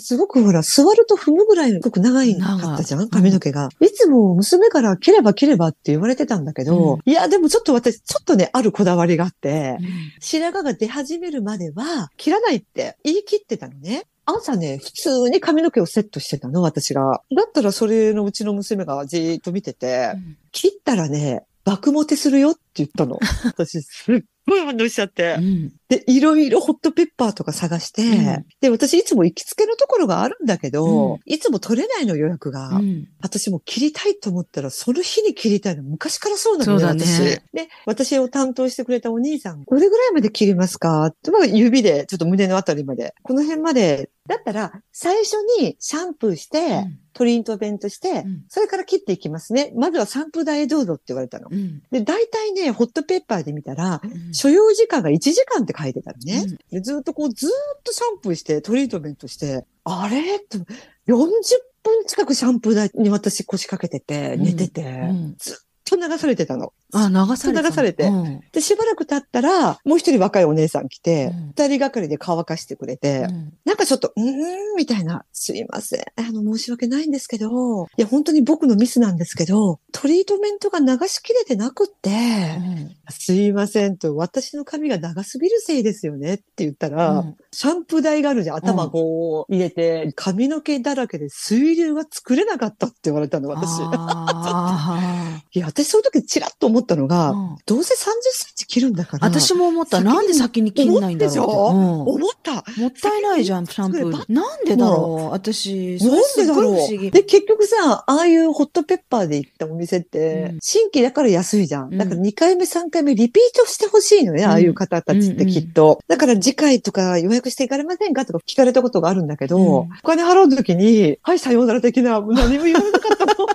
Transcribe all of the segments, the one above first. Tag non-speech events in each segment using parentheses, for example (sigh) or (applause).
すごくほら、座ると踏むぐらいすごく長いかったじゃん髪の毛が。いつも娘から切れば切ればって言われてたんだけど、いや、でもちょっと私、ちょっとね、あるこだわりがあって、白髪が出始めるまでは、切らないって言い切ってたのね。朝ね、普通に髪の毛をセットしてたの、私が。だったらそれのうちの娘がじーっと見てて、切ったらね、爆モテするよって言ったの。私、すっごい反応しちゃって。うん。で、いろいろホットペッパーとか探して、うんで、私いつも行きつけのところがあるんだけど、うんいつも取れないの予約が。うん。私も切りたいと思ったら、その日に切りたいの。昔からそうなのね、そうだね私。で、私を担当してくれたお兄さん、どれぐらいまで切りますかって、まあ、指で、ちょっと胸のあたりまで。この辺まで。だったら、最初にシャンプーして、トリートメントして、うんそれから切っていきますね。まずはシャンプー台へどうぞって言われたの。うん。で、大体ね、ホットペッパーで見たら、うん所要時間が1時間って書いてたのね。うんでずっとこう、ずーっとシャンプーして、トリートメントして、あれと、40分近くシャンプー台に私腰掛けてて、うん寝てて、うんずっと流されてたの。あ、流された。流されて。うん。で、しばらく経ったら、もう一人若いお姉さん来てうん、二、人がかりで乾かしてくれて、うん。なんかちょっと、うーん、みたいな、すいません。あの、申し訳ないんですけど、いや、本当に僕のミスなんですけど、トリートメントが流しきれてなくって、すいませんと、私の髪が長すぎるせいですよねって言ったら、うん。シャンプー台があるじゃん。頭こう入れて、髪の毛だらけで水流が作れなかったって言われたの、私。あ (laughs) いや、私その時チラッと思ったのが、うんどうせ30センチ切るんだから。ー私も思った。なんで先に切んないんだろう。思思った。うんもったいないじゃん、シャンプー。なんでだろう？私、そなんでだろう？。で、結局さ、ああいうホットペッパーで行ったお店ってうん、新規だから安いじゃん。うんだから2回目、3回目リピートしてほしいのね、うんああいう方たちってきっと。だから次回とか予約していかれませんか？とか聞かれたことがあるんだけど、うんお金払うときに、はい、さようなら的な、何も言われなかったもん。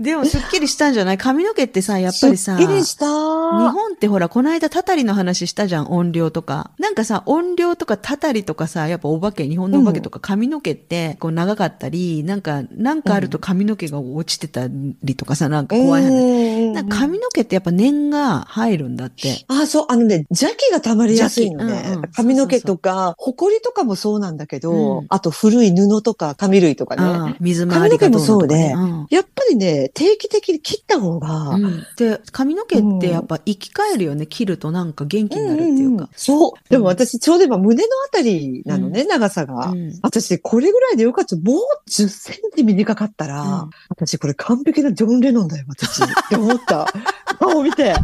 でも、すっきりしたんじゃない？髪の毛ってさ、やっぱりさ、すっきりした。日本ってほら、この間、たたりの話したじゃん、音量とか。なんかさ、音量とかたたりとかさ、やっぱお化け、日本のお化けとか髪の毛って、こう長かったり、なんか、なんかあると髪の毛が落ちてたりとかさ、なんか怖い話。うんなんか髪の毛ってやっぱ念が入るんだって。あ、そう、あのね、邪気が溜まりやすいのね。うんうん髪の毛とか、ほこりとかもそうなんだけど、うんあと古い布とか髪類とかね。ああ水回りがどうのとか、ね。髪やっぱりね、定期的に切った方が、うんうんで、髪の毛ってやっぱ生き返るよね。切るとなんか元気になるっていううんうんか。そう。でも私、ちょうど今胸のあたりなのね、長さが。うん私、これぐらいでよかった。もう10センチ短かったら、うん私、これ完璧なジョン・レノンだよ、私。って思った。顔見て。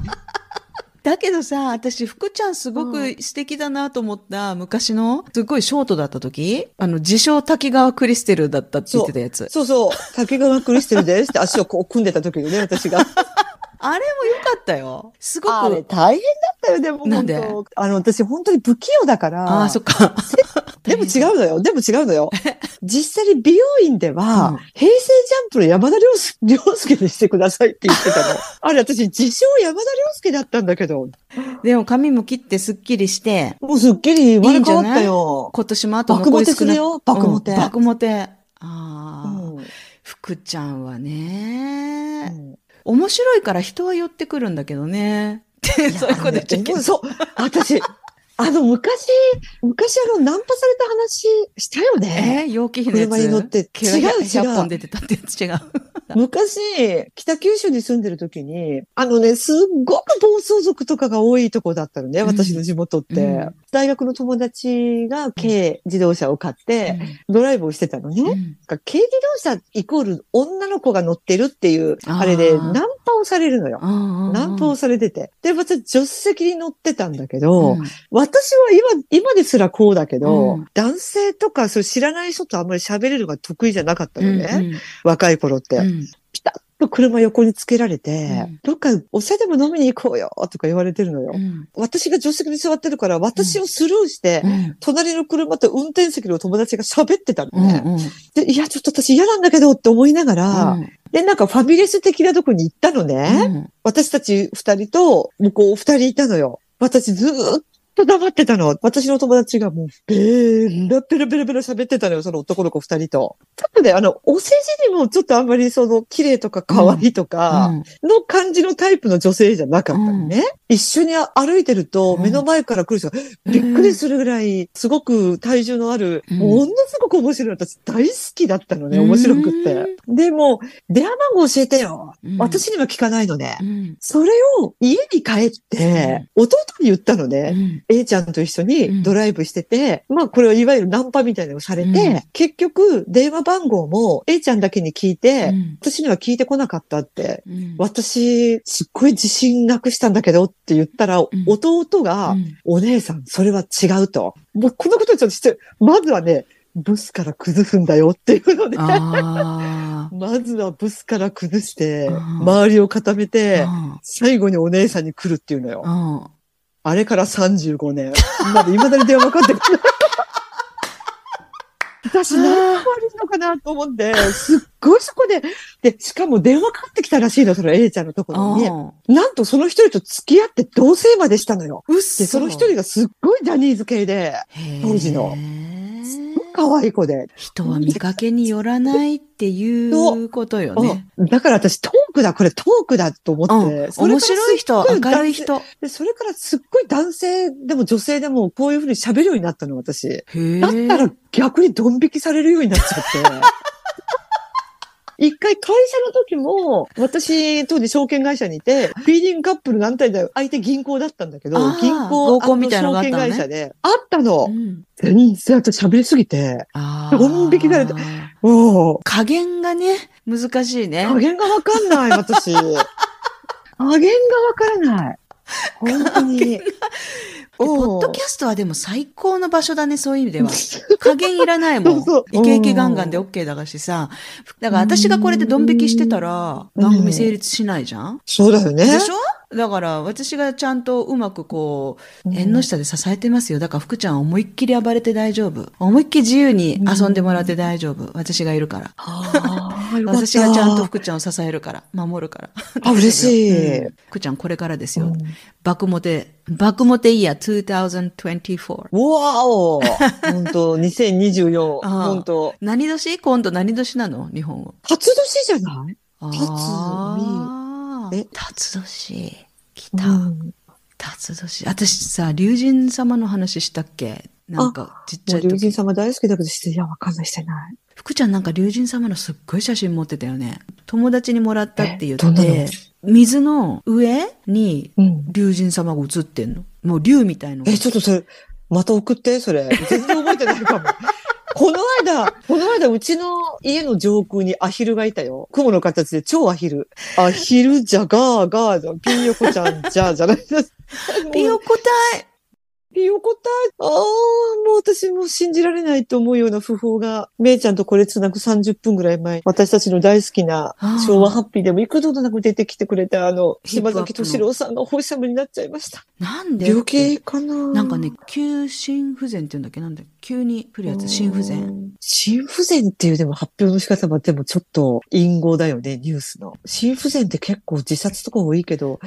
だけどさ、私、福ちゃんすごく素敵だなと思った、昔の、すごいショートだった時あの、自称滝川クリステルだったって言ってたやつ。そうそう。竹川クリステルですって足をこう組んでた時にね、私が。(laughs) あれも良かったよ。すごく。あれ大変だったよ、でも。なんで？本当あの、私本当に不器用だから。ああ、そっか。(laughs) でも違うのよ。でも違うのよ。(laughs) 実際に美容院では、うん平成ジャンプの山田涼介にしてくださいって言ってたの。(laughs) あれ、私自称山田涼介だったんだけど、でも髪も切ってすっきりして、もうすっきり生まれ変わったよ。今年もあと爆モテ残り少ない。するよ、爆モテ。うん爆モテ。あうあ、ん福ちゃんはね、うん面白いから人は寄ってくるんだけどね。って (laughs) そういうこと言っちゃいけない。そう。私、あの、昔、昔あの、ナンパされた話したよね。えー、陽気比のやつ？車に乗って違う違う100本出てたってやつ違う。(laughs) 昔、北九州に住んでる時に、あのね、すっごく暴走族とかが多いとこだったのね、うん私の地元って。うん大学の友達が軽自動車を買って、ドライブをしてたのね。うん軽自動車イコール女の子が乗ってるっていう、あれでナンパをされるのよ。うんナンパをされてて。で、私、助手席に乗ってたんだけど、うん私は今、今ですらこうだけど、うん男性とか、それ知らない人とあんまり喋れるのが得意じゃなかったのね。うん若い頃って。うんピタッと車横につけられて、うんどっかお茶でも飲みに行こうよとか言われてるのよ。うん私が助手席に座ってるから、私をスルーして、うん隣の車と運転席の友達が喋ってたのうんね。うんで、いや、ちょっと私嫌なんだけどって思いながら、で、なんかファミレス的なとこに行ったのね。うん私たち二人と向こう二人いたのよ。私ずーっと黙ってたの。私の友達がもう、ベーラベラベラベラ喋ってたのよ、その男の子二人と。ちょっとね、あの、お世辞にもちょっとあんまりその、綺麗とか可愛いとか、の感じのタイプの女性じゃなかったのね。一緒に歩いてると、目の前から来る人がびっくりするぐらい、すごく体重のある、ものすごく面白い。私大好きだったのね、面白くって。でも、電話番号教えてよ。私には聞かないのね。それを家に帰って、弟に言ったのね。A ちゃんと一緒にドライブしてて、まあこれはいわゆるナンパみたいなのをされて、結局電話番号も A ちゃんだけに聞いて、私には聞いてこなかったって。私、すっごい自信なくしたんだけどって言ったら、弟が、お姉さん、それは違うと。もうこのことちょっとして、まずはね、ブスから崩すんだよっていうので、(laughs) まずはブスから崩して、周りを固めて、最後にお姉さんに来るっていうのよ。あれから35年。まだ未だに電話かかってくる。私何が悪いのかなと思って、すっごいそこで、で、しかも電話かかってきたらしいの、その A ちゃんのところに。なんとその一人と付き合って同棲までしたのよ。で、その一人がすっごいジャニーズ系で、当時の。可愛い子で。人は見かけによらないっていうことよね。だから私トークだ、これトークだと思って。うん、面白い人、明るい人で。それからすっごい男性でも女性でもこういうふうに喋るようになったの、私。だったら逆にドン引きされるようになっちゃって。一回会社の時も、私、当時証券会社にいて、フィーディングカップル何体だよ。相手銀行だったんだけど、銀行、証券会社で、あったの。うん、全然と喋りすぎて、ドン引きされて、加減がね、難しいね。加減がわかんない、私。(laughs) 加減がわからない。本当に。ポッドキャストはでも最高の場所だね、そういう意味では。(laughs) 加減いらないもん。そうそうイケイケガンガンで OK だしさ。だから私がこれでドン引きしてたら、番組成立しないじゃん、そうだよね。でしょ？だから私がちゃんとうまくこう、縁の下で支えてますよ。だから福ちゃん思いっきり暴れて大丈夫。思いっきり自由に遊んでもらって大丈夫。私がいるから。私がちゃんと福ちゃんを支えるから、守るから。あ、嬉しい、うん。福ちゃんこれからですよ。爆モテ、爆モテイヤー2024。わお (laughs) 本当2024。本当何年？今度何年なの？日本語。初年じゃない？初え？辰年。来た。辰年。私さ、竜神様の話したっけ？なんか、ちっちゃい時。竜神様大好きだけど、いや、わかんないしてない。福ちゃんなんか竜神様のすっごい写真持ってたよね。友達にもらったって言って、水の上に竜神様が映ってんの。もう竜みたいな。え、ちょっとそれ、また送って、それ。全然覚えてないかも。この間、この間、うちの家の上空にアヒルがいたよ。雲の形で超アヒル。アヒルじゃガーガーじゃ、ピンヨコちゃんじゃ、じゃないです。(laughs) ピンヨコたい。横たああ、もう私も信じられないと思うような訃報が、めいちゃんとこれつなぐ30分ぐらい前、私たちの大好きな昭和ハッピーでも幾度となく出てきてくれたあの、島崎敏郎さんがお星様になっちゃいました。なんで病気かな。なんかね、急心不全って言うんだっけ？なんだ急に来るやつ、心不全。心不全っていうでも発表の仕方はでもちょっと隠語だよね、ニュースの。心不全って結構自殺とか多いけど、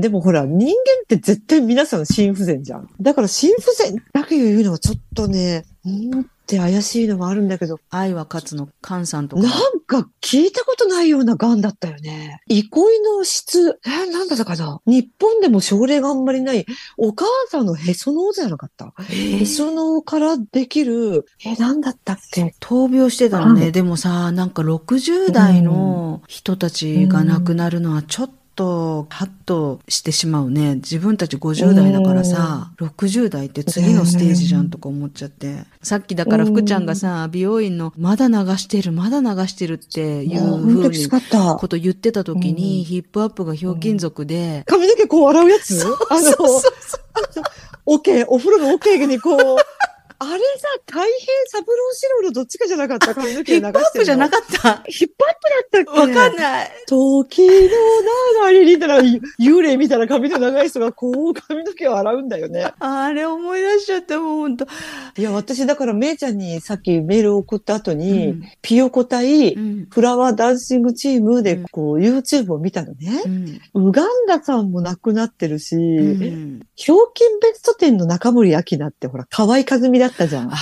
でもほら、人間って絶対皆さん心不全じゃん。だから心不全だけ言うのはちょっとね、うんって怪しいのがあるんだけど。愛は勝つの菅さんとか。なんか聞いたことないような癌だったよね。憩いの質、えー、なんだったかな？日本でも症例があんまりない、お母さんのへその緒じゃなかった？へその緒からできる、えー、なんだったっけ？闘病してたのね。でもさ、なんか60代の人たちが亡くなるのはちょっとと、ハッとしてしまうね。自分たち50代だからさ、60代って次のステージじゃんとか思っちゃって。さっきだから福ちゃんがさ、美容院のまだ流してる、まだ流してるっていうふうにこと言ってた時に、ヒップアップがひょうきん族で。髪の毛こう洗うやつ？あの、オケ、お風呂のオケにこう、あれさ、太平三郎四郎のどっちかじゃなかった？髪の毛ヒップホップじゃなかった？た。ヒップホップだったっけ？わかんない。時の流れにいたら、幽霊みたいな髪の長い人がこう髪の毛を洗うんだよね。あれ思い出しちゃった、もうほんと。いや、私だからめいちゃんにさっきメールを送った後に、うんピヨコ対うん。フラワーダンシングチームでうんこう YouTube を見たのねう。ん。ウガンダさんも亡くなってるし、うんひょうきんベスト10の中森明菜ってほら、河合和美だったじゃん。あ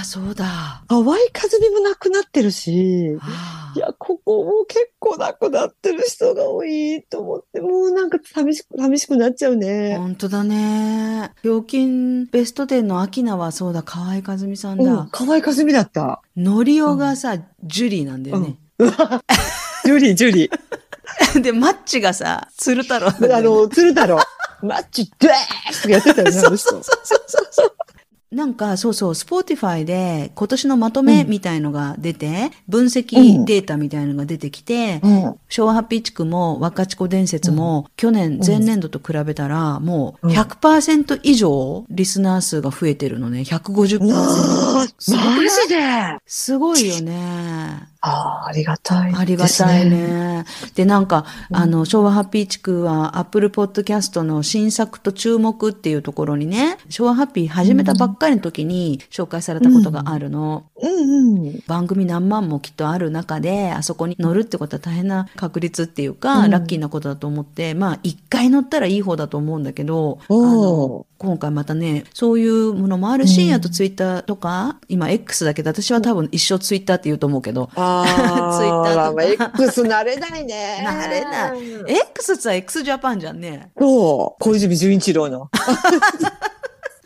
あ、そうだ。河合和美も亡くなってるし、あいや、ここも結構亡くなってる人が多いと思って、もうなんか寂しく、寂しくなっちゃうあ、ね。本当だね。料金ベスト10のアキナはそうだ、河合和美さんうん、だ。河合和美だった。ノリオがさ、ジュリーなんだよね。ジュリー、ジュリー。(laughs) で、マッチがさ、鶴太郎ねあの、鶴太郎。マッチ、ドゥースとかやってたよね、あの人。なんか、そうそう、 Spotify で今年のまとめうんみたいのが出て、分析うんデータみたいのが出てきて、うん。昭和ハッピー地区もわかちこ伝説も、去年前年度と比べたら、もううん100%以上リスナー数が増えてるのね。150%。なあ、すごくないマジで。すごいよね。ああ、ありがたい、ありがたい。ね。で、なんか、あの、昭和ハッピー地区は、アップルポッドキャストの新作と注目っていうところにね、昭和ハッピー始めたばっかりの時に紹介されたことがあるの。うんうん。番組何万もきっとある中で、あそこに乗るってことは大変な確率っていうか、うんラッキーなことだと思って、まあ、一回乗ったらいい方だと思うんだけど、あおの、今回またね、そういうものもあるし、うんあとツイッターとか、今 X だけど、私は多分一生ツイッターって言うと思うけど、ツイッターとかまあ X 慣れないね。慣れない。X ってさ、X ジャパンじゃんね。そう。小泉純一郎の。(laughs)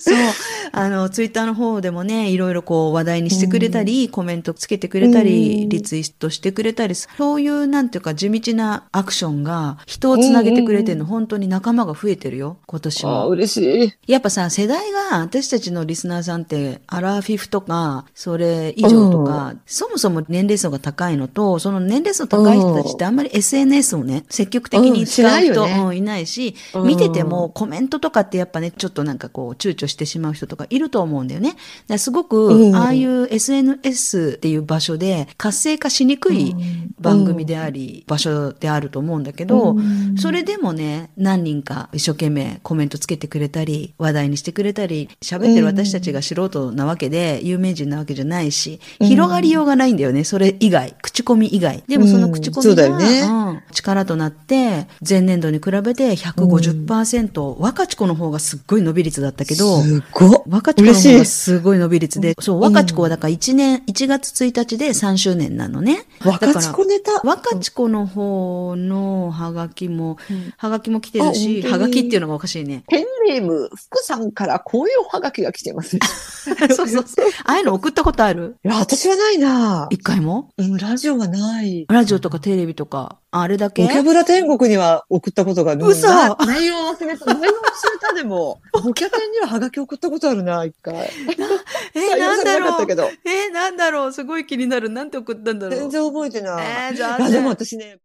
そう。(laughs) あの、ツイッターの方でもね、いろいろこう話題にしてくれたり、コメントつけてくれたり、うん。リツイートしてくれたり、そういうなんていうか地道なアクションが人をつなげてくれてるの、本当に仲間が増えてるよ、今年ああ、も。嬉しい。やっぱさ、世代が、私たちのリスナーさんって、アラフィフとか、それ以上とか、そもそも年齢層が高いのと、その年齢層高い人たちってあんまり SNS をね、積極的に使ううんしない人、いないし、うん。見ててもコメントとかってやっぱね、ちょっとなんかこう、躊躇してしまう人とかいると思うんだよね。すごく、うん。ああいう SNS っていう場所で活性化しにくい番組であり、場所であると思うんだけど、うん。それでもね、何人か一生懸命コメントつけてくれたり、話題にしてくれたり、喋ってる私たちが素人なわけで、有名人なわけじゃないし、うん。広がりようがないんだよね、それ以外。口コミ以外。でもその口コミが、ね。うん。力となって、前年度に比べて150%、若智子の方がすっごい伸び率だったけど、すごっ。若智子の方がすごい伸び率で、そう、若智子はだから1年、1月1日で3周年なのね。若智子ネタ？若智子の方のハガキも、うんハガキも来てるし、ハガキっていうのがおかしいね。ペンネーム、福さんからこういうおはがきが来てます。い (laughs) そうそうそう。ああいうの送ったことある？や、私はないな一回も？うん、ラジオはない。ラジオとかテレビとか、あれだけ？ボキャブラ天国には送ったことがない。嘘な内容忘れた。内容忘れたでも。ボキャ天にはハガキ送ったことあるな、一回。(laughs) えなかったけど。えなんだろうすごい気になる。なんて送ったんだろう全然覚えてない。えー、じゃあ、でも私ね、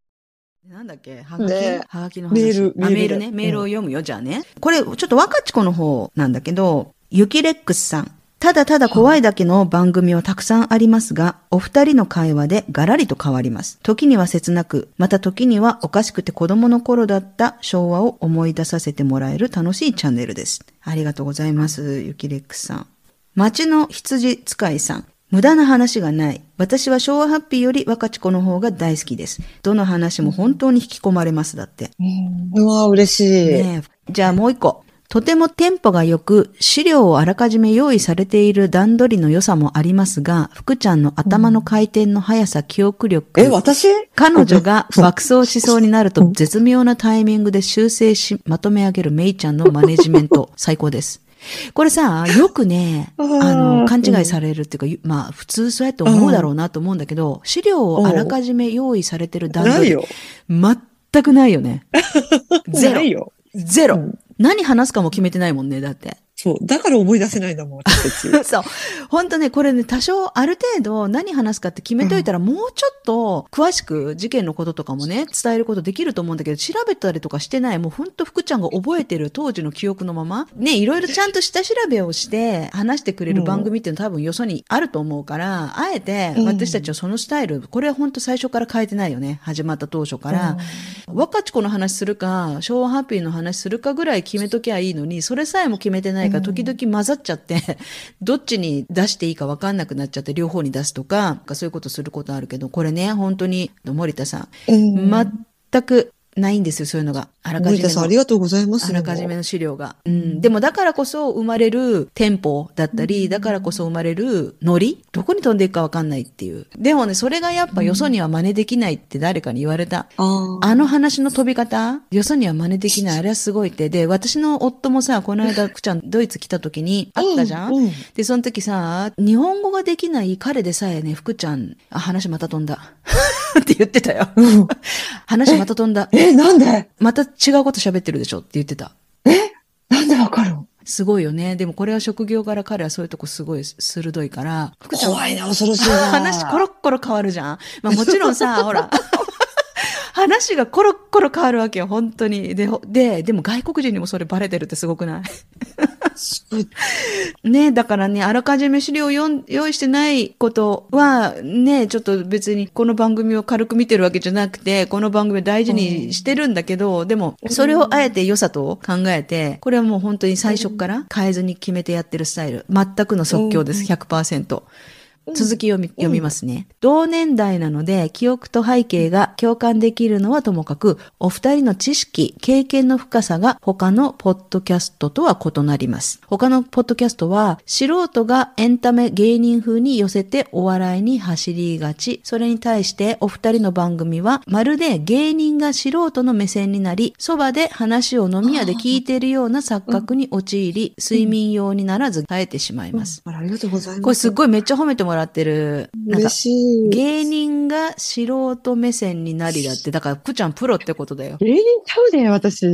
なんだっけ？はがき、ねはがきの話。メールあ、メールメールね。メールを読むよ、じゃあね。これ、ちょっと若智子の方なんだけど、ゆきレックスさん。ただただ怖いだけの番組はたくさんありますが、お二人の会話でガラリと変わります。時には切なく、また時にはおかしくて子供の頃だった昭和を思い出させてもらえる楽しいチャンネルです。ありがとうございます、ゆきレックスさん。町の羊使いさん。無駄な話がない。私は昭和ハッピーより若智子の方が大好きです。どの話も本当に引き込まれます。だって。うん、うわ、嬉しい。ねえじゃあもう一個。とてもテンポが良く、資料をあらかじめ用意されている段取りの良さもありますが、福ちゃんの頭の回転の速さ、記憶力。え、私？彼女が爆走しそうになると絶妙なタイミングで修正し、まとめ上げるメイちゃんのマネジメント、(laughs) 最高です。これさ、よくね、あの、勘違いされるっていうかゆ、まあ、普通そうやって思うだろうなと思うんだけど、資料をあらかじめ用意されてる段取り、ないよ。全くないよね。(laughs) ゼロない。よ。ゼロ。うん何話すかも決めてないもんね、だって。そう。だから思い出せないんだもん、私たち。(laughs) そう。本当ね、これね、多少ある程度何話すかって決めといたら、もうちょっと詳しく事件のこととかもね、伝えることできると思うんだけど、調べたりとかしてない、もう本当福ちゃんが覚えてる当時の記憶のまま、ね、いろいろちゃんと下調べをして話してくれる番組っていうのは多分よそにあると思うから、あえて私たちはそのスタイル、これは本当最初から変えてないよね。始まった当初から。若ち子の話するか、昭和ハッピーの話するかぐらい決めときゃいいのに、それさえも決めてないから、時々混ざっちゃって、(laughs) どっちに出していいか分かんなくなっちゃって、両方に出すとか、そういうことすることあるけど、これね、本当に、森田さん。全くないんですよ、そういうのが。あらかじめさん、ありの。がとうございます。あらかじめの資料が。うん。でもだからこそ生まれるテンポだったり、だからこそ生まれるノリどこに飛んでいくかわかんないっていう。でもね、それがやっぱよそには真似できないって誰かに言われた。あーあの話の飛び方、よそには真似できない。あれはすごいって。で、私の夫もさ、この間、くちゃん、(laughs) ドイツ来た時に会ったじゃん、うんうんで、その時さ、日本語ができない彼でさえね、福ちゃん、あ、話また飛んだ。(laughs) って言ってたよ。うん話また飛んだ。え、なんで？また違うこと喋ってるでしょって言ってた。なんでわかるの？すごいよね。でもこれは職業柄彼はそういうとこすごい鋭いから、福ちゃん怖いな、恐ろしいな。(laughs) 話コロッコロ変わるじゃん。まあもちろんさ、ほら。(laughs) 話がコロッコロ変わるわけよ、本当に。で、ほで、でも外国人にもそれバレてるってすごくない？(laughs) ねだからね、あらかじめ資料を用意してないことは、ねちょっと別にこの番組を軽く見てるわけじゃなくて、この番組を大事にしてるんだけど、でも、それをあえて良さと考えて、これはもう本当に最初から変えずに決めてやってるスタイル。全くの即興です、100%。続き読み、読みますね。同年代なので、記憶と背景が共感できるのはともかく、お二人の知識、経験の深さが他のポッドキャストとは異なります。他のポッドキャストは、素人がエンタメ芸人風に寄せてお笑いに走りがち。それに対して、お二人の番組は、まるで芸人が素人の目線になり、そばで話を飲み屋で聞いているような錯覚に陥り、睡眠用にならず耐えてしまいます。あらありがとうございます。これすっごいめっちゃ褒めてもらってる。嬉、しい。芸人が素人目線になりだって、だから、くちゃんプロってことだよ。芸人ちゃうで、私、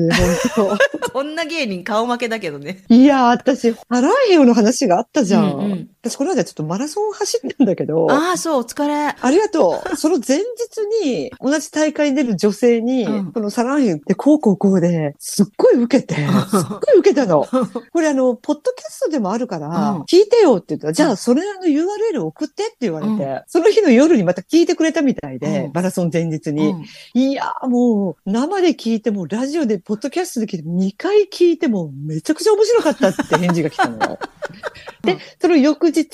本こ (laughs) んな芸人顔負けだけどね。当。いや、私、ハライヘオの話があったじゃん。うんうん私、この間ちょっとマラソン走ったんだけど。ああ、そう、お疲れ。ありがとう。その前日に、同じ大会に出る女性に、うんこのサランヘで、こうこうこうで、すっごい受けて、すっごい受けたの。これあの、ポッドキャストでもあるから、うん聞いてよって言ったら、じゃあそれの URL 送ってって言われて、うんその日の夜にまた聞いてくれたみたいで、うんマラソン前日に。うんいやーもう、生で聞いても、ラジオで、ポッドキャストで聞いても、2回聞いても、めちゃくちゃ面白かったって返事が来たのよ。う (laughs) んで、その翌日、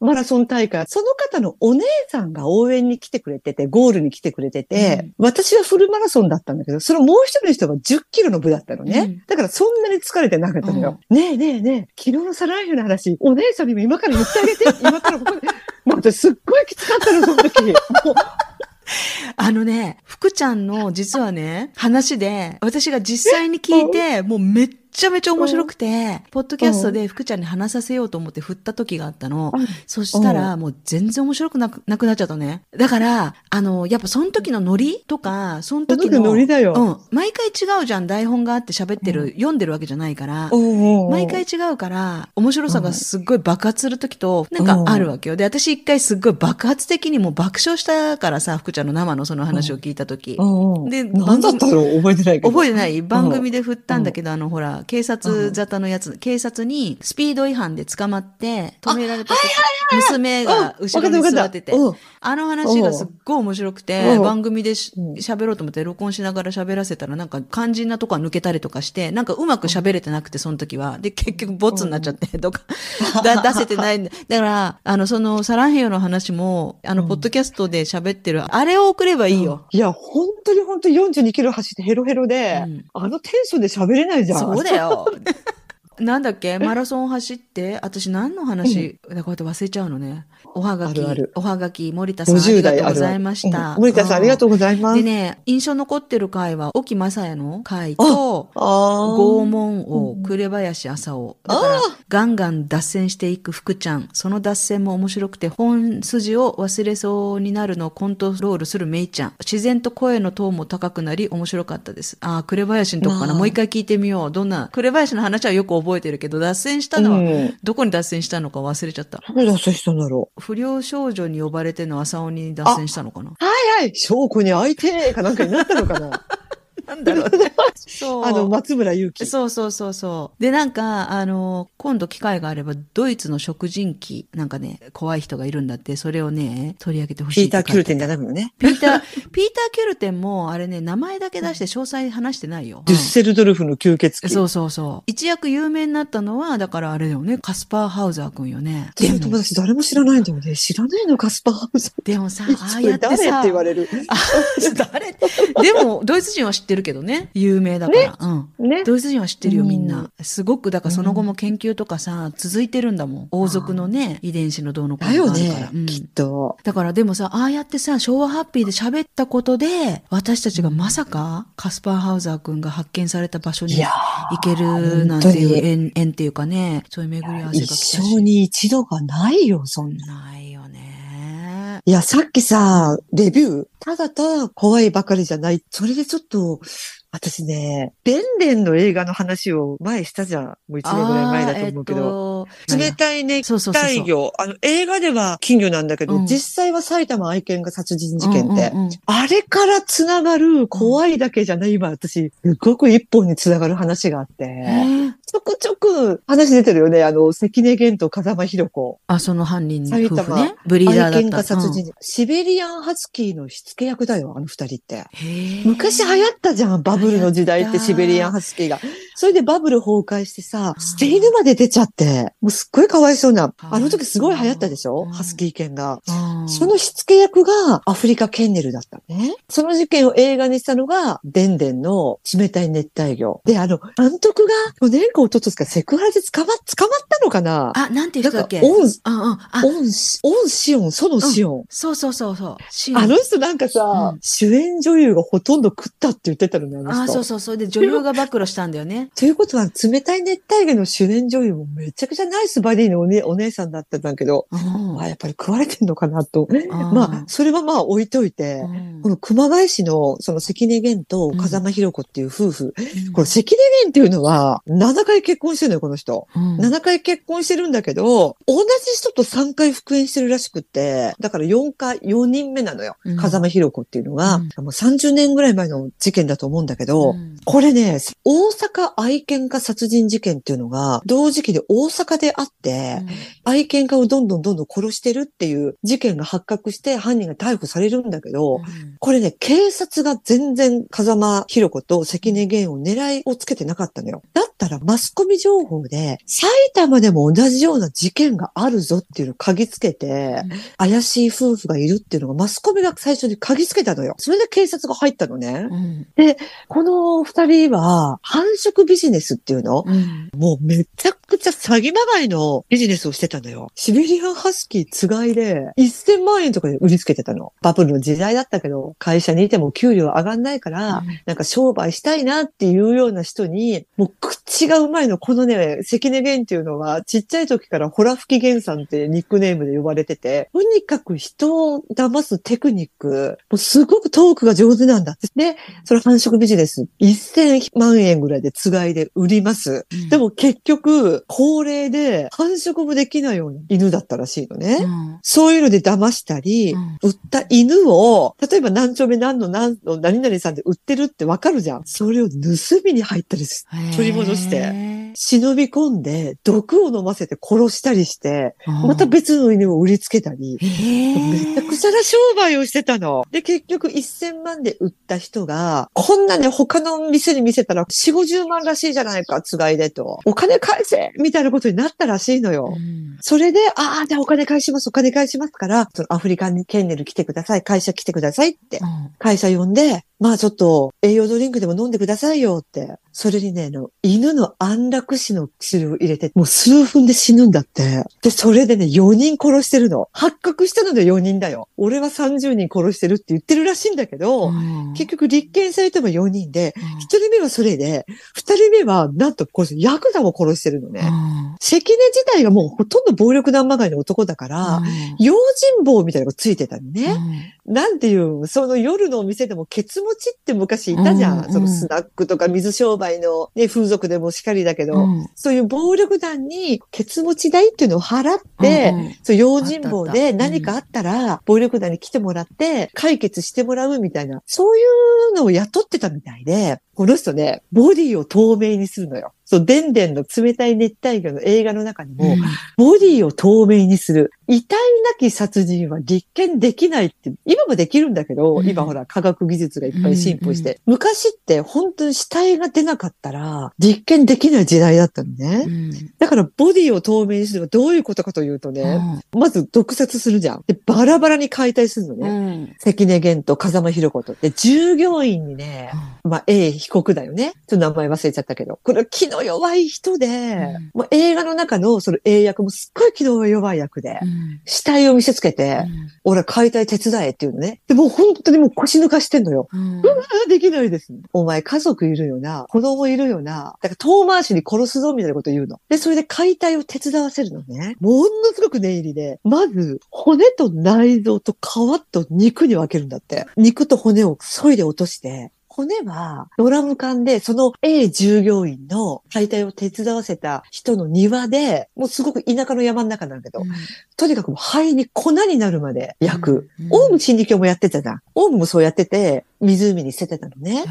マラソン大会、その方のお姉さんが応援に来てくれてて、ゴールに来てくれてて、私はフルマラソンだったんだけど、そのもう一人の人が10キロの部だったのね。うんだからそんなに疲れてなかったのよ。ねえねえねえ、昨日のサライフの話、お姉さんにも今から言ってあげて、今からここで。もう私すっごいきつかったの、その時。(laughs) あのね、福ちゃんの実はね、話で、私が実際に聞いて、もうめっちゃめちゃ面白くて、ポッドキャストで福ちゃんに話させようと思って振った時があったの。そしたら、もう全然面白くなくなくなっちゃったね。だから、あの、やっぱその時のノリとか、その時の。ノリだようん。毎回違うじゃん。台本があって喋ってる、読んでるわけじゃないから。毎毎回違うから、面白さがすっごい爆発するときと、なんかあるわけよ。で、私一回すっごい爆発的にもう爆笑したからさ、福ちゃんの生のその話を聞いたとき。でで、何だったの？覚えてないけど。覚えてない番組で振ったんだけど、あの、ほら、警察沙汰のやつ、警察にスピード違反で捕まって、止められた時、娘が後ろに座ってて、うんあの話がすっごい面白くて、うん番組で喋ろうと思って録音しながら喋らせたらなんか肝心なとこは抜けたりとかして、なんかうまく喋れてなくて、その時は。で、結局ボツになっちゃって、とか、だ出せてないんだ。だから、あの、その、サランヘヨの話も、あの、ポッドキャストで喋ってる、あれを送ればいいよ。いや、本当に本当に42キロ走ってヘロヘロで、うんあのテンションで喋れないじゃん。そうだよ。なんだっけ？マラソン走って、私何の話、だこうやって忘れちゃうのね。おはがき、あるあるおはがき、森田さんあり50がとうございました。うん森田さんありがとうございます。でね、印象残ってる回は、沖正也の回と、ああ。拷問王、紅林朝男。だからあ、ガンガン脱線していく福ちゃん。その脱線も面白くて、本筋を忘れそうになるのをコントロールするメイちゃん。自然と声のトーンも高くなり、面白かったです。ああ、紅林のとこかな。もう一回聞いてみよう。どんな、紅林の話はよく覚えてるけど、脱線したのは、うん。どこに脱線したのか忘れちゃった。どこで出したんだろ不良少女に呼ばれての朝尾に脱線したのかな？う。はいはい。証拠に相手かなんかになったのかな？なんだろうね。(laughs) そう。あの、松村祐樹。そうそうそうそう。で、なんか、あの、今度機会があれば、ドイツの食人鬼、なんかね、怖い人がいるんだって、それをね、取り上げてほしいピーター・キュルテンン。じゃないのね。ピーター、ピーター・キュルテンも、あれね、名前だけ出して詳細話してないよ。デュッセルドルフの吸血鬼。そうそうそう。一躍有名になったのは、だからあれだよね、カスパー・ハウザー君よね。でも友達誰も知らないんだよね。知らないのカスパーハウス。でもさ、あ (laughs) あそれ誰ってやってさ、言われる。あ誰でも、ドイツ人は知ってるけどね。有名だから。うん。ね。ドイツ人は知ってるよ、みんう。なんすごく、だからその後も研究とかさ、続いてるんだもん。王族のね、遺伝子のどうのこうのがあるから。ねう。んきっと。だからでもさ、ああやってさ、昭和ハッピーで喋ったことで、私たちがまさか、カスパーハウザー君が発見された場所に行けるなんていう縁、縁っていうかね、そういう巡り合わせが一来たし。生に一度がないよ、そんな。ない。いや、さっきさ、レビュー、ただただ怖いばかりじゃない。それでちょっと、私ね、ベンレンの映画の話を前したじゃん。もう一年ぐらい前だと思うけど。え冷たい熱そうそうそうそう。帯魚。あの、映画では金魚なんだけど、うん。実際は埼玉愛犬が殺人事件って、うんうんうん。あれから繋がる怖いだけじゃない、今私、すごく一本に繋がる話があって、えーちょくちょく話出てるよね。あの、関根源と風間博子。あ、その犯人埼玉夫婦ね。ブリーダーだった。愛犬が殺人事件、シベリアンハスキーのしつけ役だよ、あの二人って。昔流行ったじゃん、バブルの時代ってシベリアンハスキーが。それでバブル崩壊してさ、捨て犬まで出ちゃって、もうすっごいかわいそうな。あの時すごい流行ったでしょ？うんハスキー犬が。うんそのしつけ役がアフリカケンネルだったのね。その事件を映画にしたのが、でんでんの冷たい熱帯魚。で、あの、監督が去年か一昨年かセクハラで捕ま、捕まったのかな？あ、なんていう人だっけ、オン、オンシ、オンシオン、園子温。そうそうそうそう。あの人なんかさ、うん主演女優がほとんど食ったって言ってたのね、あの人。あ、そうそう、それで女優が暴露したんだよね。ということは、冷たい熱帯魚の主演女優もめちゃくちゃナイスバディのお,、ね、お姉さんだったんだけど、うん。あやっぱり食われてんのかなと。あまあ、それはまあ置いといて、うん。この熊谷市のその関根源と風間博子っていう夫婦、うん。この関根源っていうのは7回結婚してるのよ、この人。うん。7回結婚してるんだけど、同じ人と3回復縁してるらしくって、だから4回、4人目なのよ。うん。風間博子っていうのが、もう30年ぐらい前の事件だと思うんだけど、うん。これね、大阪愛犬家殺人事件っていうのが、同時期で大阪であって、愛犬家をどんどんどんどん殺してるっていう事件が発覚して犯人が逮捕されるんだけど、これね、警察が全然風間博子と関根源を狙いをつけてなかったのよ。だったらマスコミ情報で、埼玉でも同じような事件があるぞっていうのを嗅ぎつけて、怪しい夫婦がいるっていうのがマスコミが最初に嗅ぎつけたのよ。それで警察が入ったのね。うんこの二人は繁殖ビジネスっていうの？うんもうめちゃくちゃ詐欺まがいのビジネスをしてたのよ。シベリアンハスキーつがいで1000万円とかで売りつけてたの。バブルの時代だったけど、会社にいても給料上がんないから、なんか商売したいなっていうような人に、もう口がうまいの。このね、関根源っていうのは、ちっちゃい時からホラ吹き源さんってニックネームで呼ばれてて、とにかく人を騙すテクニック、もうすごくトークが上手なんだって。で、その繁殖ビジネス、1000万円ぐらいでつがいで売ります。うんでも結局、高齢で繁殖もできないような犬だったらしいのね。うんそういうので騙したり、うん売った犬を、例えば何丁目何の何の何々さんで売ってるってわかるじゃん。それを盗みに入ったりす取り戻して忍び込んで、毒を飲ませて殺したりして、うんまた別の犬を売りつけたり、めちゃくちゃな商売をしてたの。で、結局1000万で売った人が、こんなね、他の店に見せたら4、50万らしいじゃないか、つがいでと。お金返せみたいなことになったらしいのよ。うんそれで、ああ、じゃあお金返します、お金返しますから、そのアフリカにケンネル来てください、会社来てくださいって、会社呼んで、まあちょっと栄養ドリンクでも飲んでくださいよって。それにね、あの、犬の安楽死の薬を入れて、もう数分で死ぬんだって。で、それでね、4人殺してるの。発覚したので4人だよ。俺は30人殺してるって言ってるらしいんだけど、うん結局立件されても4人で、うん1人目はそれで、2人目はなんとこれヤクザを殺してるのね。うん関根自体がもうほとんど暴力団まがいの男だから、用心棒みたいなのがついてたのね。なんていう、その夜のお店でもケツ持ちって昔いたじゃん。うんそのスナックとか水商売の、ね、風俗でもしかりだけど、うん。そういう暴力団にケツ持ち代っていうのを払って、うんうん。そう、用心棒で何かあったら、暴力団に来てもらって、解決してもらうみたいな、そういうのを雇ってたみたいで、この人ね、ボディを透明にするのよ。そう、デンデンの冷たい熱帯魚の映画の中にも、ボディを透明にする。遺体なき殺人は立件できないって、今もできるんだけど、うん今ほら科学技術がいっぱい進歩して、昔って本当に死体が出なかったら、立件できない時代だったのね。うんだからボディを透明にするのはどういうことかというとね、まず毒殺するじゃん。で、バラバラに解体するのうね。ん関根源と風間博子と。で、従業員にね、まあ、A 被告だよね。ちょっと名前忘れちゃったけど。これ気の弱い人で、んまあ、映画の中のその A 役もすっごい気の弱い役で、うん死体を見せつけて、俺は解体手伝えっていうのね。で、もう本当にもう腰抜かしてんのよ。うんできないです。お前家族いるよな。子供いるよな。だから遠回しに殺すぞみたいなこと言うの。で、それで解体を手伝わせるのね。ものすごく念入りで、まず骨と内臓と皮と肉に分けるんだって。肉と骨を削いで落として、骨はドラム缶で、その A 従業員の解体を手伝わせた人の庭で、もうすごく田舎の山の中なんだけど、とにかく灰に粉になるまで焼く。うんオウム真理教もやってたじゃん。オウムもそうやってて、湖に捨ててたのね。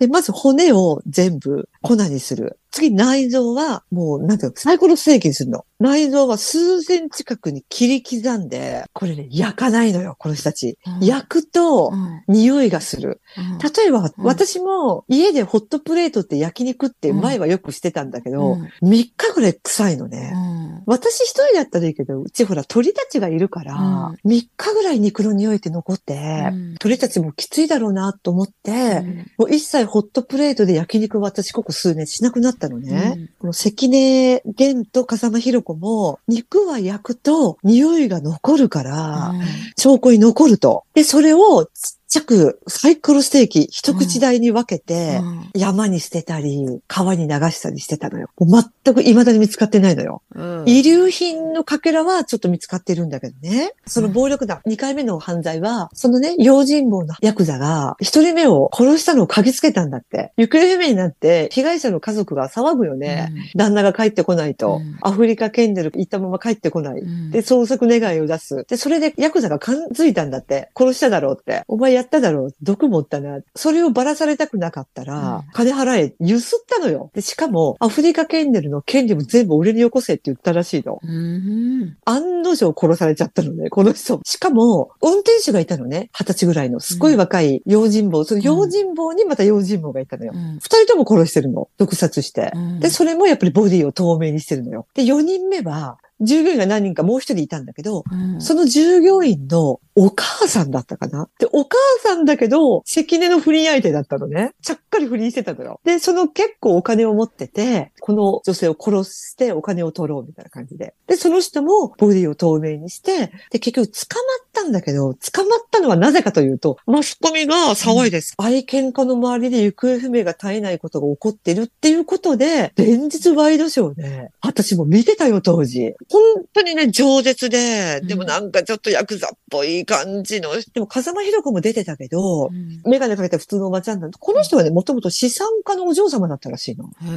で、まず骨を全部粉にする。次、内臓は、もう、なんていうの、サイコロステーキにするの。内臓は数センチ角に切り刻んで、これね、焼かないのよ、この人たち。うん。焼くとう、ん。匂いがする。うん。例えば、うん。私も家でホットプレートって焼肉って前はよくしてたんだけど、うん。3日ぐらい臭いのね。うん。私一人だったらいいけど、うちほら鳥たちがいるから、うん。3日ぐらい肉の匂いって残って、うん。鳥たちもきついだろうなと思って、うん。もう一切ホットプレートで焼肉を私ここ数年しなくなったのね。うんこの関根源と風間博子も、肉は焼くと匂いが残るから、証拠に残ると。で、それをちゃくサイクルステーキ一口大に分けて、山に捨てたり、川に流したりしてたのよ。もう全く未だに見つかってないのよ。うん遺留品のかけらはちょっと見つかってるんだけどね。その暴力団、2回目の犯罪は、そのね、用心棒のヤクザが、一人目を殺したのを嗅ぎつけたんだって。行方不明になって、被害者の家族が騒ぐよね。旦那が帰ってこないと、うんアフリカケンデル行ったまま帰ってこない。うんで、捜索願いを出す。で、それでヤクザが感づいたんだって。殺しただろうって。お前やっただろう。毒持ったな。それをばらされたくなかったら、うん金払え。ゆすったのよ。で、しかも、アフリカケンデルの権利も全部俺によこせって言ったらしいの。うん案の定殺されちゃったのね、この人。しかも、運転手がいたのね。二十歳ぐらいの。すごい若い用心棒。その用心棒にまた用心棒がいたのよ。うん二人とも殺してるの。毒殺して。うんで、それもやっぱりボディを透明にしてるのよ。で、4人目は、従業員が何人かもう一人いたんだけど、うんその従業員のお母さんだったかな？で、お母さんだけど、関根の不倫相手だったのね。ちゃっかり不倫してたのよ。で、その結構お金を持ってて、この女性を殺してお金を取ろうみたいな感じで。で、その人もボディを透明にして、で、結局捕まったんだけど、捕まったのはなぜかというと、マスコミが騒いです。愛犬家の周りで行方不明が絶えないことが起こってるっていうことで、連日ワイドショーで、私も見てたよ、当時。本当にね、饒舌で、でもなんかちょっとヤクザっぽい感じの、でも風間博子も出てたけど、うんメガネかけた普通のおばちゃんなんだこの人はね、もともと資産家のお嬢様だったらしいの。資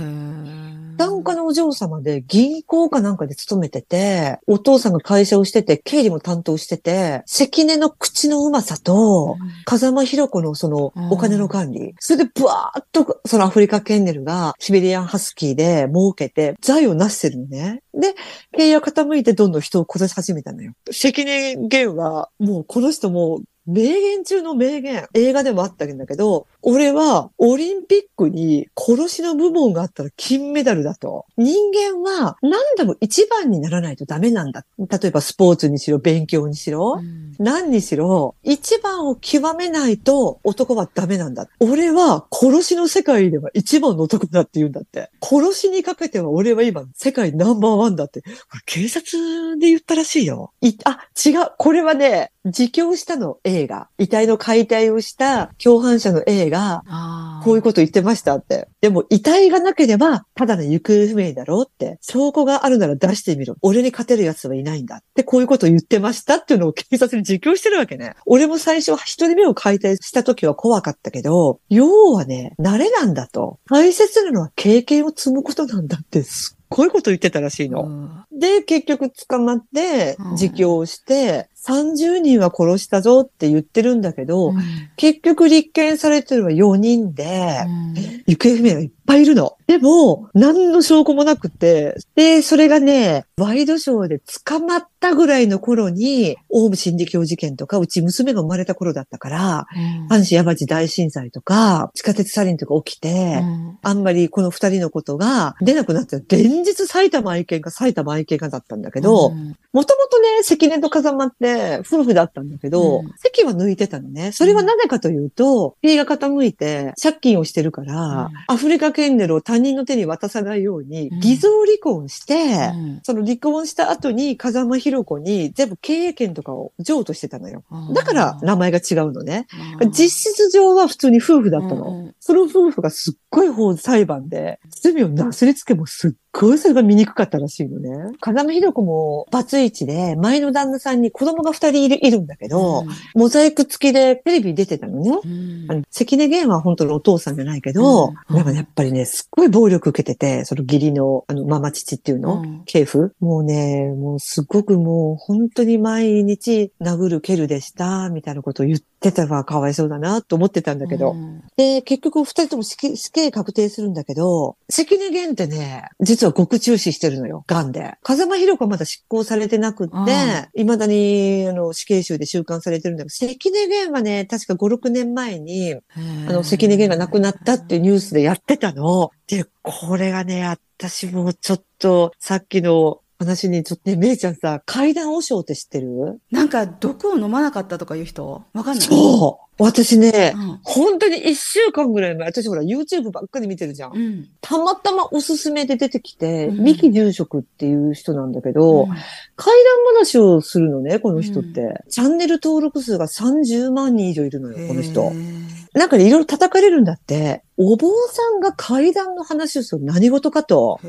産家のお嬢様で銀行かなんかで勤めてて、お父さんが会社をしてて、経理も担当してて、関根の口のうまさと、風間博子のそのうんお金の管理。それでブワーっとそのアフリカケンネルがシベリアンハスキーで儲けて財を成してるのね。で、経営が傾いてどんどん人を殺し始めたのよ。関根源はもうこの人もう名言中の名言。映画でもあったんだけど、俺はオリンピックに殺しの部門があったら金メダルだと。人間は何でも一番にならないとダメなんだ。例えばスポーツにしろ、勉強にしろ、うん何にしろ、一番を極めないと男はダメなんだ。俺は殺しの世界では一番の男だって言うんだって。殺しにかけては俺は今世界ナンバーワンだって。これ警察で言ったらしいよ。い、あ、違う。これはね、自供したの映画。遺体の解体をした共犯者の映画。あーこういうこと言ってましたって。でも遺体がなければ、ただの行方不明だろうって。証拠があるなら出してみろ。俺に勝てる奴はいないんだって、こういうことを言ってましたっていうのを警察に実況してるわけね。俺も最初、一人目を解体した時は怖かったけど、要はね、慣れなんだと。大切なのは経験を積むことなんだって、すっごいこと言ってたらしいの。うんで、結局捕まってうん、自供をして、30人は殺したぞって言ってるんだけど、うん。結局立件されてるのは4人で、うん。行方不明がいっぱいいるの。でも、何の証拠もなくて、で、それがね、ワイドショーで捕まったぐらいの頃に、オウム真理教事件とか、うち娘が生まれた頃だったから、阪神淡路大震災とか、地下鉄サリンとか起きて、うん。あんまりこの二人のことが出なくなって、現実埼玉愛犬か埼玉愛犬かだったんだけど、うん。もともとね、関根と風間って夫婦だったんだけど、うん席は抜いてたのね。それはなぜかというと、塀が傾いて借金をしてるから、アフリカケンネルを他人の手に渡さないようにうん、偽造離婚して、うんその離婚した後に風間博子に全部経営権とかを譲渡してたのよ。うんだから名前が違うのね。うん実質上は普通に夫婦だったの。うんうんその夫婦がすっごい法裁判で、罪をなすりつけもすっごいそれが見にくかったらしいのね。風間博子もバツイチで、前の旦那さんに子供が二人いるいるんだけど、モザイク付きでテレビに出てたのね。うん。あの関根源は本当のお父さんじゃないけど、うん。なんかねやっぱりね、すっごい暴力受けてて、その義理の、あの、ママ父っていうの、うん。系譜。もうね、もうすごくもう本当に毎日殴る蹴るでした、みたいなことを言ってたわ、かわいそうだなと思ってたんだけど。うんで、結局二人とも死刑死刑確定するんだけど、関根源ってね、実は極中死してるのよ、癌で。風間博子はまだ執行されてなくってうん、未だに、あの、死刑囚で収監されてるんだけど、関根源はね、確か5、6年前に、あの、関根源が亡くなったっていうニュースでやってたの。で、これがね、私もちょっと、さっきの話にちょっとね、めいちゃんさ、階段和尚って知ってる？なんか毒を飲まなかったとかいう人？わかんない？そう。私ね、うん。本当に一週間ぐらい前、私ほら YouTube ばっかり見てるじゃん。うん。たまたまおすすめで出てきて、うん。三木住職っていう人なんだけど、うん。怪談話をするのね、この人って。チャンネル登録数が30万人以上いるのよ、この人。なんかね、いろいろ叩かれるんだって。お坊さんが怪談の話をする何事かと。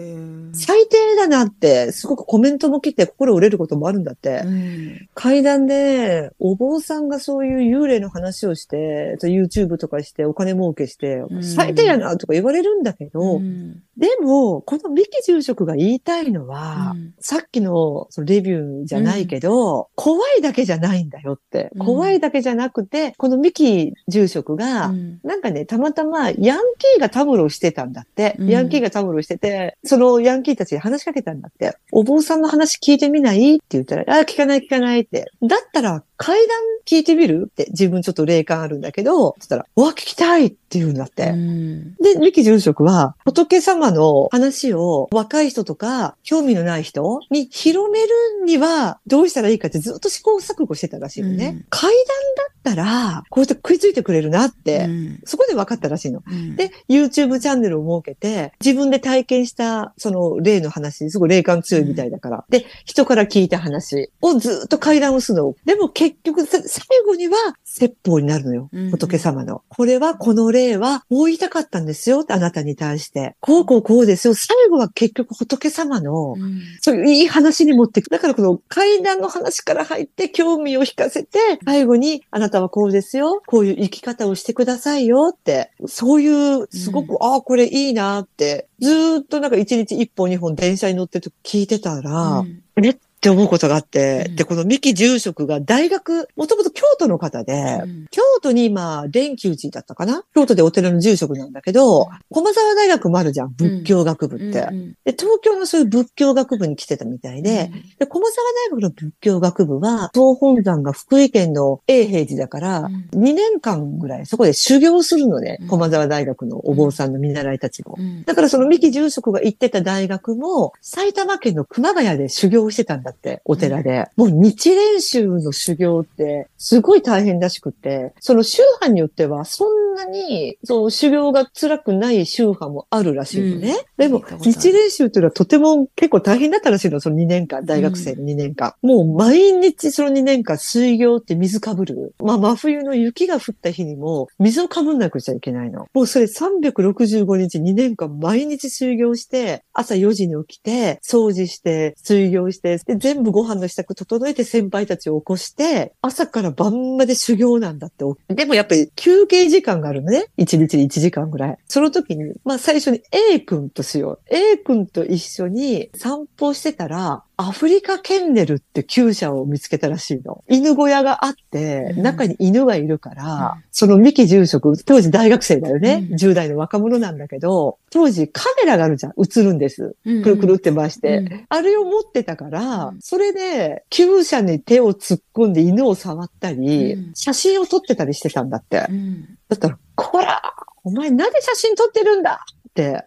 最低だなって、すごくコメントも来て心折れることもあるんだって。うん階段で、お坊さんがそういう幽霊の話をして、YouTube とかしてお金儲けしてう、ん最低やなとか言われるんだけど、うんでも、この三木住職が言いたいのは、うんさっきのそのレビューじゃないけど、怖いだけじゃないんだよって。うん怖いだけじゃなくて、この三木住職が、うんなんかね、たまたまヤンキーがタムロしてたんだって。うんヤンキーがタムロしてて、そのヤンキーたちに話しかけたんだって。お坊さんの話聞いてみない？って言ったら、あ、聞かない聞かないって。だったら、階段聞いてみる？って自分ちょっと霊感あるんだけど、そしたら、うわ、聞きたいって言うんだって。うんで、三木住職は、仏様の話を若い人とか、興味のない人に広めるには、どうしたらいいかってずっと試行錯誤してたらしいのね。うん階段だったら、こうやって食いついてくれるなって、うんそこで分かったらしいの。うんで、YouTube チャンネルを設けて、自分で体験した、その霊の話、すごい霊感強いみたいだから。で、人から聞いた話をずっと階段をするの。でも結局、さ最後には説法になるのようん。仏様の。これは、この霊は、こう言いたかったんですよ。あなたに対して。こうこうこうですよ。最後は結局仏様の、うんそういういい話に持っていく。だからこの階段の話から入って興味を引かせて、最後にあなたはこうですよ。こういう生き方をしてくださいよって。そういう、すごく、ああ、これいいなって。ずーっとなんか一日一本二本電車に乗ってると聞いてたら、うんめっって思うことがあって、うん。で、この三木住職が大学、もともと京都の方で、うん。京都に今、蓮久寺だったかな？京都でお寺の住職なんだけど、駒沢大学もあるじゃん、仏教学部って。うんで、東京のそういう仏教学部に来てたみたいで、で、駒沢大学の仏教学部は、総本山が福井県の永平寺だから、うん。2年間ぐらいそこで修行するのねうん、駒沢大学のお坊さんの見習いたちも。うん。だからその三木住職が行ってた大学も、埼玉県の熊谷で修行してたんだって、お寺で。もう日蓮宗の修行って、すごい大変らしくって、その宗派によっては、そんなに、その修行が辛くない宗派もあるらしいのね。でも聞いた、ことある日蓮宗っていうのはとても結構大変だったらしいの、その2年間、大学生の2年間。もう毎日その2年間水行って水かぶる。まあ真冬の雪が降った日にも水をかぶんなくちゃいけないの。もうそれ365日2年間毎日水行して、朝4時に起きて、掃除して、水行して、で、全部ご飯の支度整えて先輩たちを起こして、朝から晩まで修行なんだって。でもやっぱり休憩時間があるのね。1日に1時間ぐらい。その時に、まあ最初に A 君としよう。A 君と一緒に散歩してたら、アフリカケンネルって厩舎を見つけたらしいの。犬小屋があって、うん中に犬がいるから、うんその三木住職、当時大学生だよね。うん10代の若者なんだけど、当時カメラがあるじゃん。映るんです。うんくるくるって回して。うんあれを持ってたから、うんそれで、厩舎に手を突っ込んで犬を触ったり、うん写真を撮ってたりしてたんだって。うんだったら、こらお前なんで写真撮ってるんだ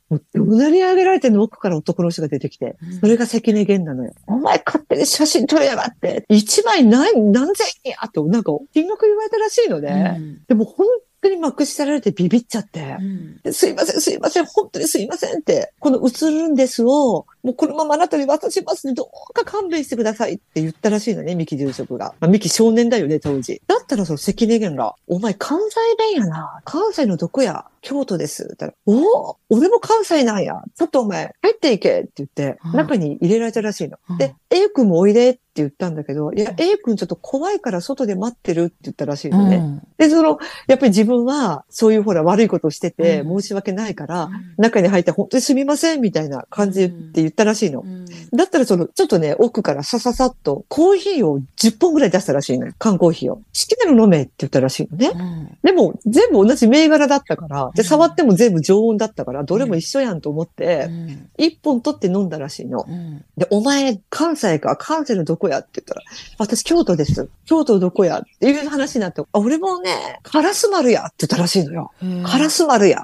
もう怒鳴り上げられての奥から男の人が出てきて、うんそれが関根源なのよ。お前勝手に写真撮りやがって、一枚何、何千円やと、なんか金額言われたらしいのね。でも本当にまくしさられてビビっちゃって。うんですいません、すいません、本当にすいませんって、この映るんですを、もうこのままあなたに渡しますんで、どうか勘弁してくださいって言ったらしいのね、三木住職が。まあ、三木少年だよね、当時。だったらその関根源が、お前関西弁やな。関西のどこや京都です。って言ったら、おお俺も関西なんや。ちょっとお前、入っていけって言ってうん、中に入れられたらしいの。うんで、A 君もおいでって言ったんだけど、いや、A 君ちょっと怖いから外で待ってるって言ったらしいのね。で、その、やっぱり自分は、そういうほら悪いことをしてて、うん申し訳ないから、うん中に入って本当にすみません、みたいな感じで言ったらしいの。うんだったらその、ちょっとね、奥からさささっと、コーヒーを10本ぐらい出したらしいのよ。缶コーヒーを。好きなの飲めって言ったらしいのね。うんでも、全部同じ銘柄だったから、で、うん触っても全部常温だったから、どれも一緒やんと思って、うん1本取って飲んだらしいの。うんで、お前、関西か、関西のどこやって言ったら、私、京都です。京都どこやっていう話になって、あ、俺もね、カラス丸やって言ったらしいのよ。カラス丸や。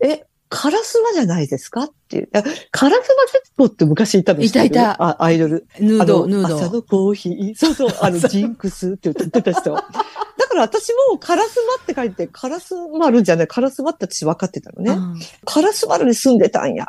え、カラスマじゃないですか？っていう。カラスマ節子って昔いたのいたいたあ、アイドル。ヌード、あヌード。の朝のコーヒー。そうそう、(laughs) あの、ジンクスって歌ってた人。だから私もカラスマって書いて、カラス丸じゃない、カラスマって私分かってたのね。うんカラス丸に住んでたんや。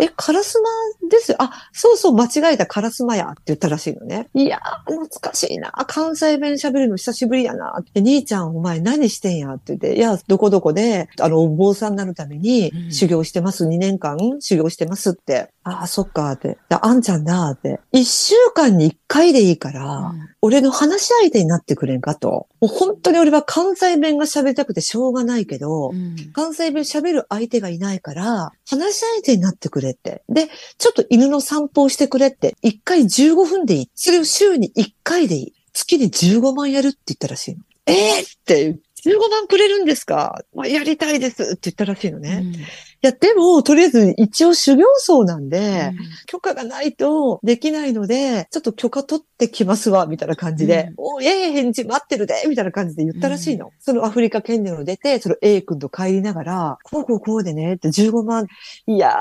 え、カラスマですよ。あ、そうそう、間違えたカラスマやって言ったらしいのね。いやー、懐かしいな。関西弁喋るの久しぶりやな。で、兄ちゃんお前何してんやって言って、いや、どこどこで、あの、お坊さんになるためにうん修行してます。2年間修行してますって。ああ、そっかって。であんちゃんなって。1週間に1回でいいから、俺の話し相手になってくれんかと。もう本当に俺は関西弁が喋りたくてしょうがないけど、うん関西弁喋る相手がいないから、話し相手になってくれって。で、ちょっと犬の散歩をしてくれって。1回15分でいい。それを週に1回でいい。月に15万やるって言ったらしいの。ええって、15万くれるんですか、まあ、やりたいですって言ったらしいのね。いや、でも、とりあえず一応修行僧なんで、許可がないとできないので、ちょっと許可取ってきますわ、みたいな感じで、おいえい返事待ってるで、みたいな感じで言ったらしいの。そのアフリカ県での出て、その A 君と帰りながら、こうこうこうでね、って15万、いや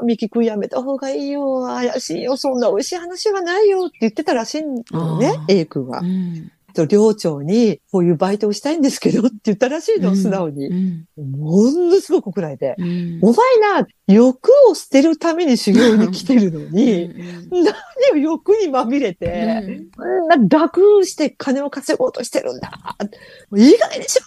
ー、ミキ君やめた方がいいよ、怪しいよ、そんな美味しい話はないよって言ってたらしいのねあ、A 君は。う。んと寮長に、こういうバイトをしたいんですけどって言ったらしいの、素直に。うんものすごく怒られて。うん。お前な、欲を捨てるために修行に来てるのに、うん何を欲にまみれて、こんな楽して金を稼ごうとしてるんだ。意外にしろ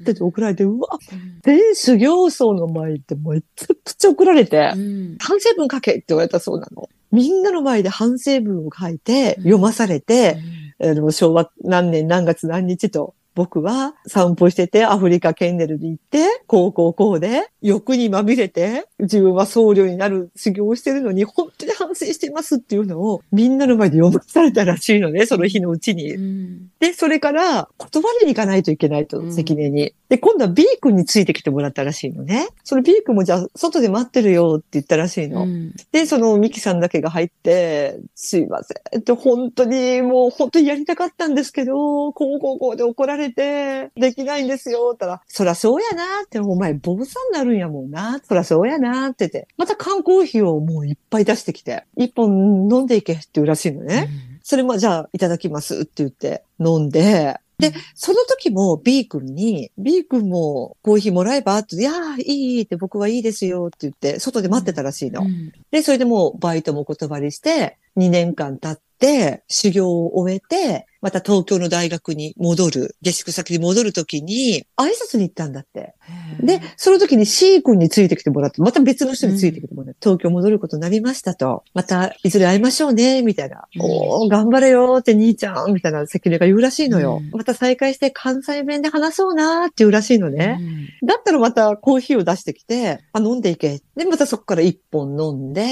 って怒られて、うわ、全修行僧の前ってめちゃくちゃ怒られてう、ん。反省文書けって言われたそうなの。みんなの前で反省文を書いて、読まされて、でも、昭和何年何月何日と、僕は散歩してて、アフリカケンネルに行って、こうこうこうで、欲にまみれて、自分は僧侶になる修行をしてるのに、本当に反反省してますっていうのをみんなの前で読まされたらしいのね、その日のうちに。うんで、それから断りに行かないといけないと、うん関根に。で、今度は B 君についてきてもらったらしいのね。その B 君もじゃあ、外で待ってるよって言ったらしいの。うんで、そのミキさんだけが入って、すいませんって、本当に、もう本当にやりたかったんですけど、こうこうこうで怒られて、できないんですよ、たら、そらそうやなって、お前坊さんになるんやもんな、そらそうやなってて、また缶コーヒーをもういっぱい出してきて、一本飲んでいけって言うらしいのね。それもじゃあいただきますって言って飲んで、で、その時も B 君に、B 君もコーヒーもらえばって、いやー、いいいいって僕はいいですよって言って、外で待ってたらしいの。うん。で、それでもうバイトもお断りして、2年間経って、修行を終えて、また東京の大学に戻る、下宿先に戻るときに、挨拶に行ったんだって。で、その時に C 君についてきてもらって、また別の人についてきてもらって、東京戻ることになりましたと。また、いずれ会いましょうね、みたいな。うんおー、頑張れよって兄ちゃん、みたいな関根が言うらしいのよ。うんまた再会して関西弁で話そうなーって言うらしいのね。うんだったらまたコーヒーを出してきて、あ、飲んでいけ。で、またそこから一本飲んで、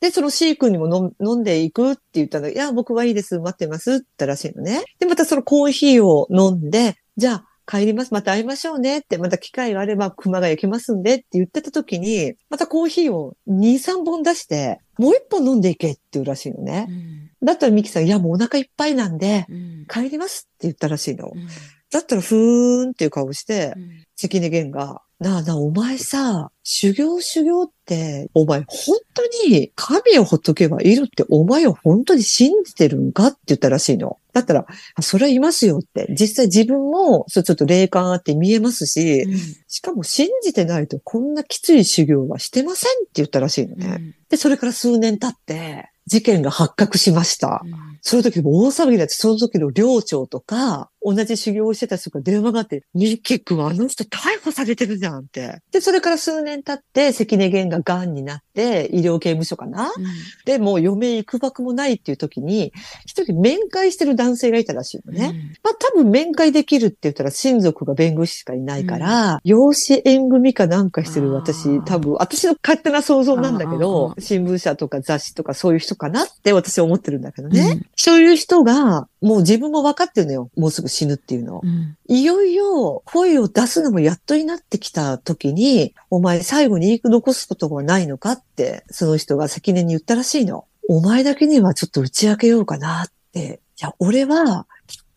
で、その C 君にも飲んでいくって言ったの。いや、僕はいいです。待ってます。って言ったらしいのね。で、またそのコーヒーを飲んで、じゃあ、帰ります。また会いましょうねって、また機会があれば熊谷来ますんでって言ってた時に、またコーヒーを2、3本出して、もう一本飲んでいけって言うらしいのねう。んだったらミキさん、いや、もうお腹いっぱいなんで、うん帰りますって言ったらしいの。うんだったら、ふーんっていう顔して、うん関根源が、なあなあ、お前さ、修行修行って、お前本当に神をほっとけばいるって、お前を本当に信じてるんかって言ったらしいの。だったら、あそれはいますよって。実際自分も、そうちょっと霊感あって見えますし、しかも信じてないとこんなきつい修行はしてませんって言ったらしいのうんね。で、それから数年経って、事件が発覚しました。その時も大騒ぎになって、その時の寮長とか、同じ修行をしてた人が電話があって、ミッキー君あの人逮捕されてるじゃんって。で、それから数年経って、関根源が癌になって、医療刑務所かな？で、もう余命行くばくもないっていう時に、一人面会してる男性がいたらしいのね。まあ多分面会できるって言ったら親族が弁護士しかいないから、養子縁組かなんかしてるあ私ー、多分私の勝手な想像なんだけあどー、新聞社とか雑誌とかそういう人かなって私は思ってるんだけどね。うんそういう人が、もう自分も分かってるのよ。もうすぐ死ぬっていうの。うんいよいよ声を出すのもやっとになってきた時に、お前最後に言い残すことはないのかって、その人が関根に言ったらしいの。お前だけにはちょっと打ち明けようかなって。いや、俺は、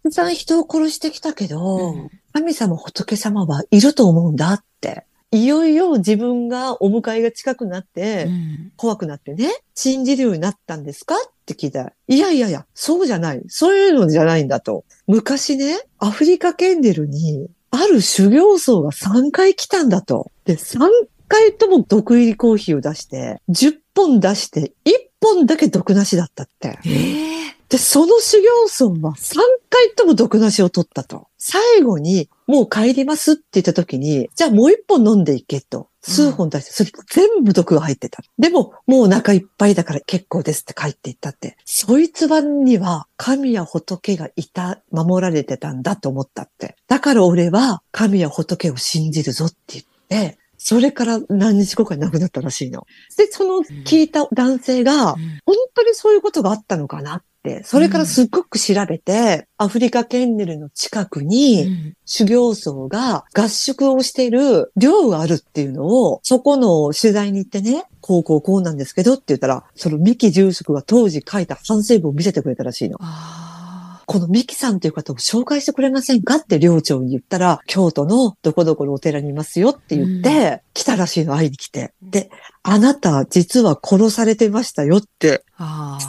たくさん人を殺してきたけど、うん神様仏様はいると思うんだって。いよいよ自分がお迎えが近くなって、うん怖くなってね、信じるようになったんですか？って聞いたら、いやいやいや、そうじゃない。そういうのじゃないんだと。昔ね、アフリカケンデルに、ある修行僧が3回来たんだと。で、3回とも毒入りコーヒーを出して、10本出して、1本だけ毒なしだったって。ええで、その修行僧は3回とも毒なしを取ったと。最後に、もう帰りますって言った時に、じゃあもう一本飲んでいけと。数本出して、それ全部毒が入ってた。でも、もうお腹いっぱいだから結構ですって帰っていったって。そいつはには神や仏がいた、守られてたんだと思ったって。だから俺は神や仏を信じるぞって言って、それから何日後かに亡くなったらしいの。で、その聞いた男性が、本当にそういうことがあったのかなって、それからすっごく調べて、アフリカケンネルの近くに、修行僧が合宿をしている寮があるっていうのを、そこの取材に行ってね、こうこうこうなんですけどって言ったら、その三木住職が当時書いた反省文を見せてくれたらしいの。あこのミキさんという方を紹介してくれませんかって寮長に言ったら、京都のどこどこのお寺にいますよって言って、来たらしいの、会いに来て。で、あなた実は殺されてましたよって。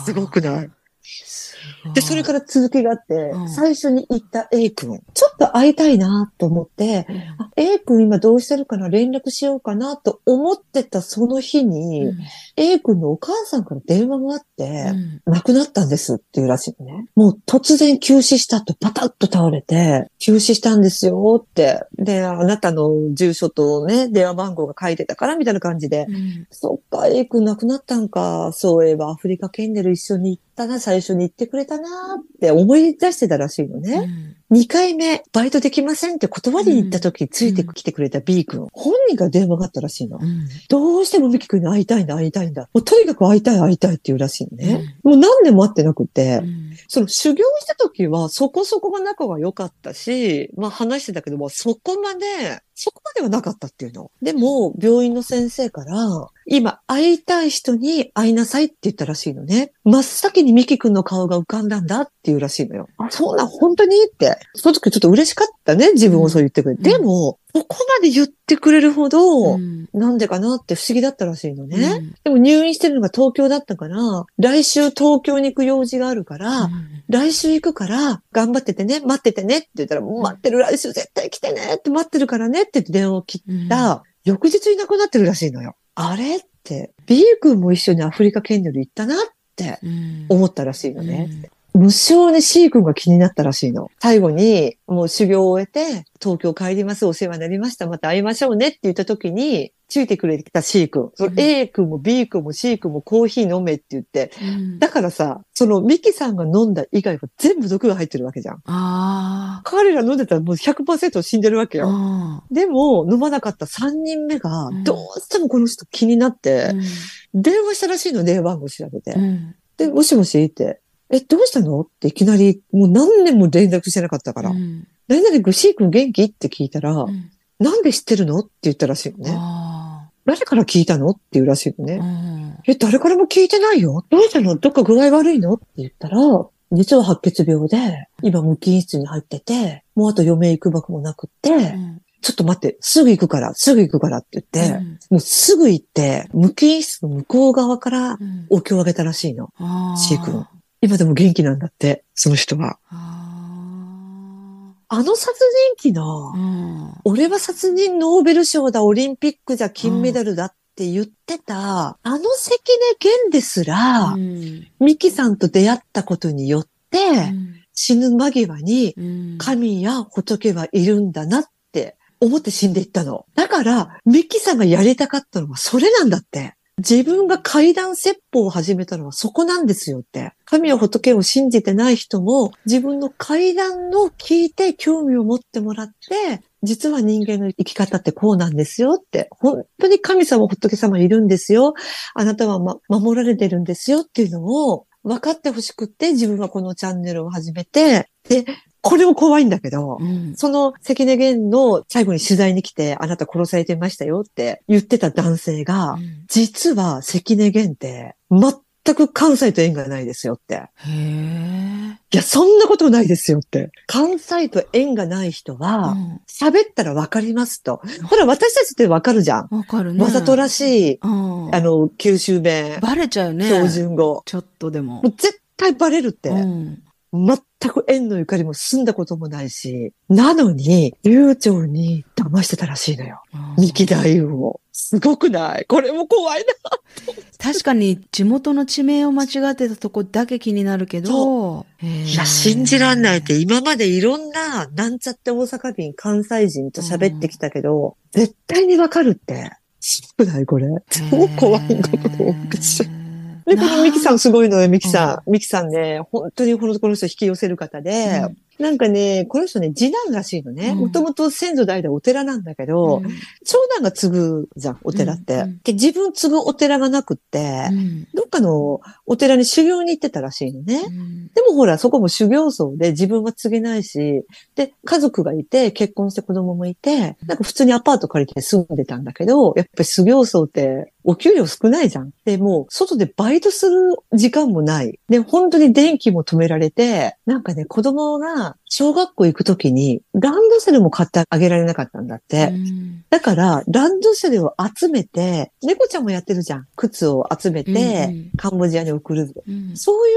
すごくない？すごい。で、それから続きがあって、うん最初に行った A 君、ちょっと会いたいなと思って、うん、あ A 君今どうしてるかな連絡しようかなと思ってたその日に、うん A 君のお母さんから電話があって、うん亡くなったんですっていうらしいのね。もう突然急死したとパタッと倒れて、急死したんですよって。で、あなたの住所とね、電話番号が書いてたからみたいな感じで。うんそっか、A 君亡くなったんか。そういえばアフリカケンネル一緒に行ったな、最初に行ってくれたなって思い出してたらしいのね。2回目、バイトできませんって断りに行った時、ついてきてくれた B 君、本人が電話があったらしいの。うん。どうしてもミキ君に会いたいんだ、会いたいんだ。もうとにかく会いたい、会いたいっていうらしいのね。もう何年も会ってなくて、うんその修行した時はそこそこが仲が良かったし、まあ話してたけども、そこまで、そこまではなかったっていうの。でも、病院の先生から、今会いたい人に会いなさいって言ったらしいのね。真っ先にミキ君の顔が浮かんだんだっていうらしいのよ。あ、そうなん、本当にって。その時ちょっと嬉しかったね、自分をそう言ってくれて。うんでも、ここまで言ってくれるほど、うん。なんでかなって不思議だったらしいのね。うん。でも入院してるのが東京だったから、来週東京に行く用事があるから、来週行くから、頑張っててね、待っててねって言ったら、待ってる、来週絶対来てねって待ってるからねって電話を切うん。った、翌日いなくなってるらしいのよ。あれって、B 君も一緒にアフリカケニアル行ったなってうん。思ったらしいのね。無性に C 君が気になったらしいの。最後に、もう修行を終えて、東京帰ります、お世話になりました、また会いましょうねって言った時に、ついてくれた C 君。そのうん A 君も B 君も C 君もコーヒー飲めって言って、うんだからさ、そのミキさんが飲んだ以外は全部毒が入ってるわけじゃん。あ彼ら飲んでたらもう100%死んでるわけあ。よ。あでも、飲まなかった3人目がうん、どうしてもこの人気になってあ。、電話したらしいの、電話番号調べてう。ん。で、もしもしって、え、どうしたの？っていきなり、もう何年も連絡してなかったから、うん何々君、シー君元気？って聞いたら、うんなんで知ってるの？って言ったらしいのね。あ誰から聞いたの？って言うらしいのね。あ。うんえ、誰からも聞いてないよどうしたのどっか具合悪いの？って言ったら、実は白血病で、今無菌室に入ってて、もうあと余命いくばくもなくって、うん。ちょっと待って、すぐ行くから、すぐ行くからって言って、もうすぐ行って、無菌室の向こう側からうん。お経をあげたらしいの。ああ C 君今でも元気なんだって、その人は。ああの殺人鬼のあ。う、ん俺は殺人ノーベル賞だ、オリンピックじゃ金メダルだって言ってた、あの関根源ですら、うんミキさんと出会ったことによって、死ぬ間際にうん神や仏はいるんだなって思って死んでいったの。だから、ミキさんがやりたかったのはそれなんだって。自分が階段説法を始めたのはそこなんですよって。神や仏を信じてない人も自分の階段の聞いて興味を持ってもらって、実は人間の生き方ってこうなんですよって。本当に神様、仏様いるんですよ。あなたは、ま、守られてるんですよっていうのを分かってほしくって自分はこのチャンネルを始めて、で、これも怖いんだけど、うんその関根源の最後に取材に来て、あなた殺されてましたよって言ってた男性が、実は関根源って全く関西と縁がないですよって。へえ。いや、そんなことないですよって。関西と縁がない人うは、ん喋ったらわかりますと。ほら、私たちってわかるじゃん。わかるね。わざとらしい、うんあの、九州弁、バレちゃうよね。標準語。ちょっとでももう。絶対バレるって。うん全く縁のゆかりも住んだこともないし、なのに、流暢に騙してたらしいのよ。三木大夫を。すごくない？これも怖いな。確かに地元の地名を間違ってたとこだけ気になるけど。いいや、信じらんないって、今までいろんな、なんちゃって大阪人、関西人と喋ってきたけど、絶対にわかるって。すごくない？これ。超怖いことを口で、このミキさんすごいのよ、ミキさん。ミキさんね、本当にこのこの人引き寄せる方で、なんかね、この人ね、次男らしいのね。うんもともと先祖代々お寺なんだけど、うん長男が継ぐじゃん、お寺って。うんうんで、自分継ぐお寺がなくって、うんどっかのお寺に修行に行ってたらしいのね。うんでもほら、そこも修行僧で自分は継げないし、で、家族がいて、結婚して子供もいて、なんか普通にアパート借りて住んでたんだけど、やっぱり修行僧ってお給料少ないじゃん。で、もう外でバイトする時間もない。で、本当に電気も止められて、なんかね、子供が小学校行くときにランドセルも買ってあげられなかったんだって。うんだから、ランドセルを集めて、猫ちゃんもやってるじゃん。靴を集めて、うんうんカンボジアに送る。うんそうい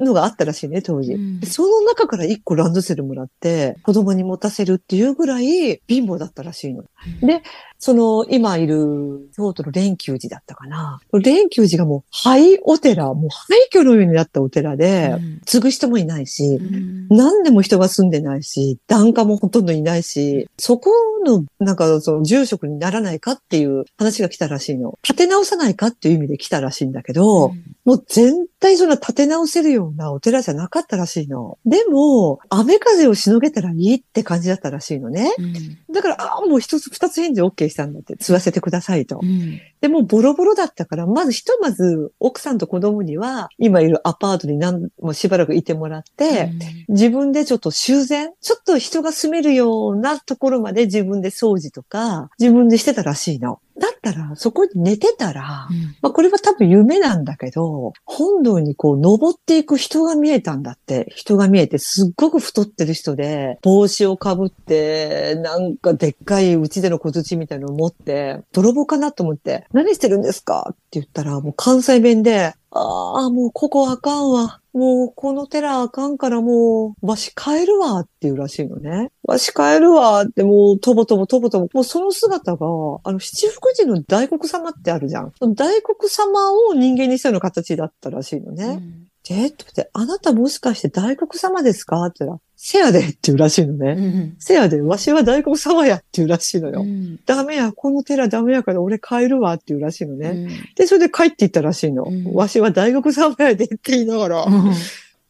うのがあったらしいね、当時。うんでその中から一個ランドセルもらって、子供に持たせるっていうぐらい貧乏だったらしいの。で、その、今いる京都の蓮久寺だったかな。蓮久寺がもう廃お寺、もう廃墟のようになったお寺で、継ぐ人もいないし、うん何でも人が住んでないし、檀家もほとんどいないし、そこの、なんか、その、住職にならないかっていう話が来たらしいの。立て直さないかっていう意味で来たらしいんだけど、もう全対そんな立て直せるようなお寺じゃなかったらしいの。でも、雨風をしのげたらいいって感じだったらしいのね。うん。だから、ああ、もう一つ二つ返事 OK したんだって、吸わせてくださいとう。ん。でもボロボロだったから、まずひとまず奥さんと子供には、今いるアパートに何もしばらくいてもらって、自分でちょっと修繕ちょっと人が住めるようなところまで自分で掃除とか、自分でしてたらしいの。だったら、そこに寝てたら、うんまあこれは多分夢なんだけど、本堂にこう登っていく人が見えたんだって。人が見えてすっごく太ってる人で、帽子をかぶって、なんかでっかいうちでの小槌みたいなのを持って、泥棒かなと思って、何してるんですか？って言ったら、もう関西弁で、ああ、もうここあかんわ。もうこの寺あかんからもう、わし帰るわっていうらしいのね。わし帰るわってもう、とぼとぼとぼとぼ。もうその姿が、あの七福神の大黒様ってあるじゃん。大黒様を人間にしたような形だったらしいのね。うんて言って、あなたもしかして大黒様ですか？って言ったら、せやでって言うらしいのうね。ん。せやで、わしは大黒様やって言うらしいのよ。うん。ダメや、この寺ダメやから俺帰るわって言うらしいのね。うんで、それで帰っていったらしいの。うんわしは大黒様やでって言いながら、うん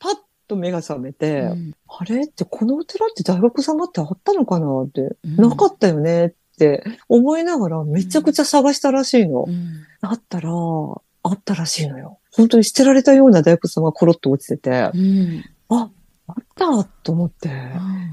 パッと目が覚めて、うんあれ？ってこのお寺って大黒様ってあったのかな？って、うんなかったよね？って思いながらめちゃくちゃ探したらしいの。うんだったら、あったらしいのよ。本当に捨てられたような大黒様がコロッと落ちてて、うん。あ、あったと思って。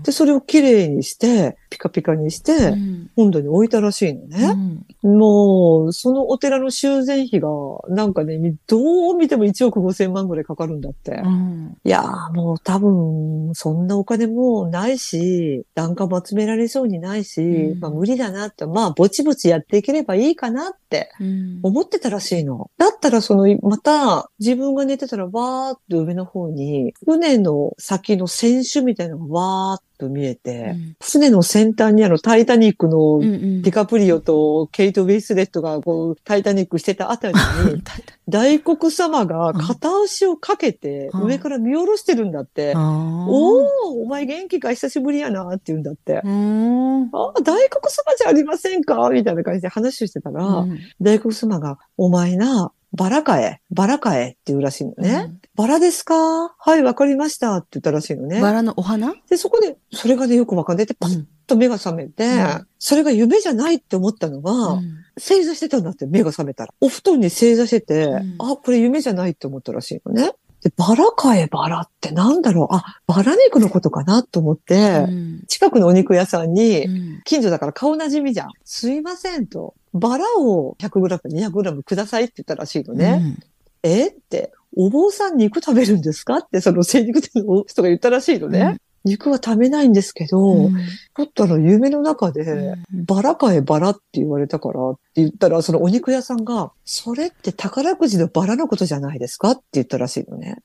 で、それをきれいにして、ピカピカにして、うん本堂に置いたらしいのうね。んもう、そのお寺の修繕費が、なんかね、どう見ても1億5千万ぐらいかかるんだって。うんいやーもう多分、そんなお金もないし、檀家も集められそうにないし、うんまあ無理だなって、まあぼちぼちやっていければいいかなってうん思ってたらしいの。だったらその、また自分が寝てたらわーっと上の方に、船の先の船首みたいなのがわーっと見えて、船の先端にあのタイタニックのうんうんディカプリオとケイト・ウェイスレットがこうタイタニックしてたあたりに、(laughs) 大黒様が片足をかけてうん上から見下ろしてるんだって。あおおお前元気か久しぶりやなって言うんだって。うんああ、大黒様じゃありませんかみたいな感じで話をしてたら、うん大黒様が、お前な、バラかえバラかえって言うらしいのね。バラですか？はい、わかりましたって言ったらしいのね。バラのお花？で、そこで、それがね、よくわかんないで、パッと目が覚めて、うんそれが夢じゃないって思ったのが、うん正座してたんだって、目が覚めたら。お布団に正座してて、うんあ、これ夢じゃないって思ったらしいのね。で、バラかえバラってなんだろうあ、バラ肉のことかなと思って、うん近くのお肉屋さんに、うん近所だから顔なじみじゃん。すいませんと。バラを 100g、200g くださいって言ったらしいのね。え？って、お坊さん肉食べるんですか？ってその精肉店の人が言ったらしいのね。うん。肉は食べないんですけど、うん。っとあの夢の中で、うん。バラかえバラって言われたから言ったら、そのお肉屋さんが、それって宝くじのバラのことじゃないですかって言ったらしいのね。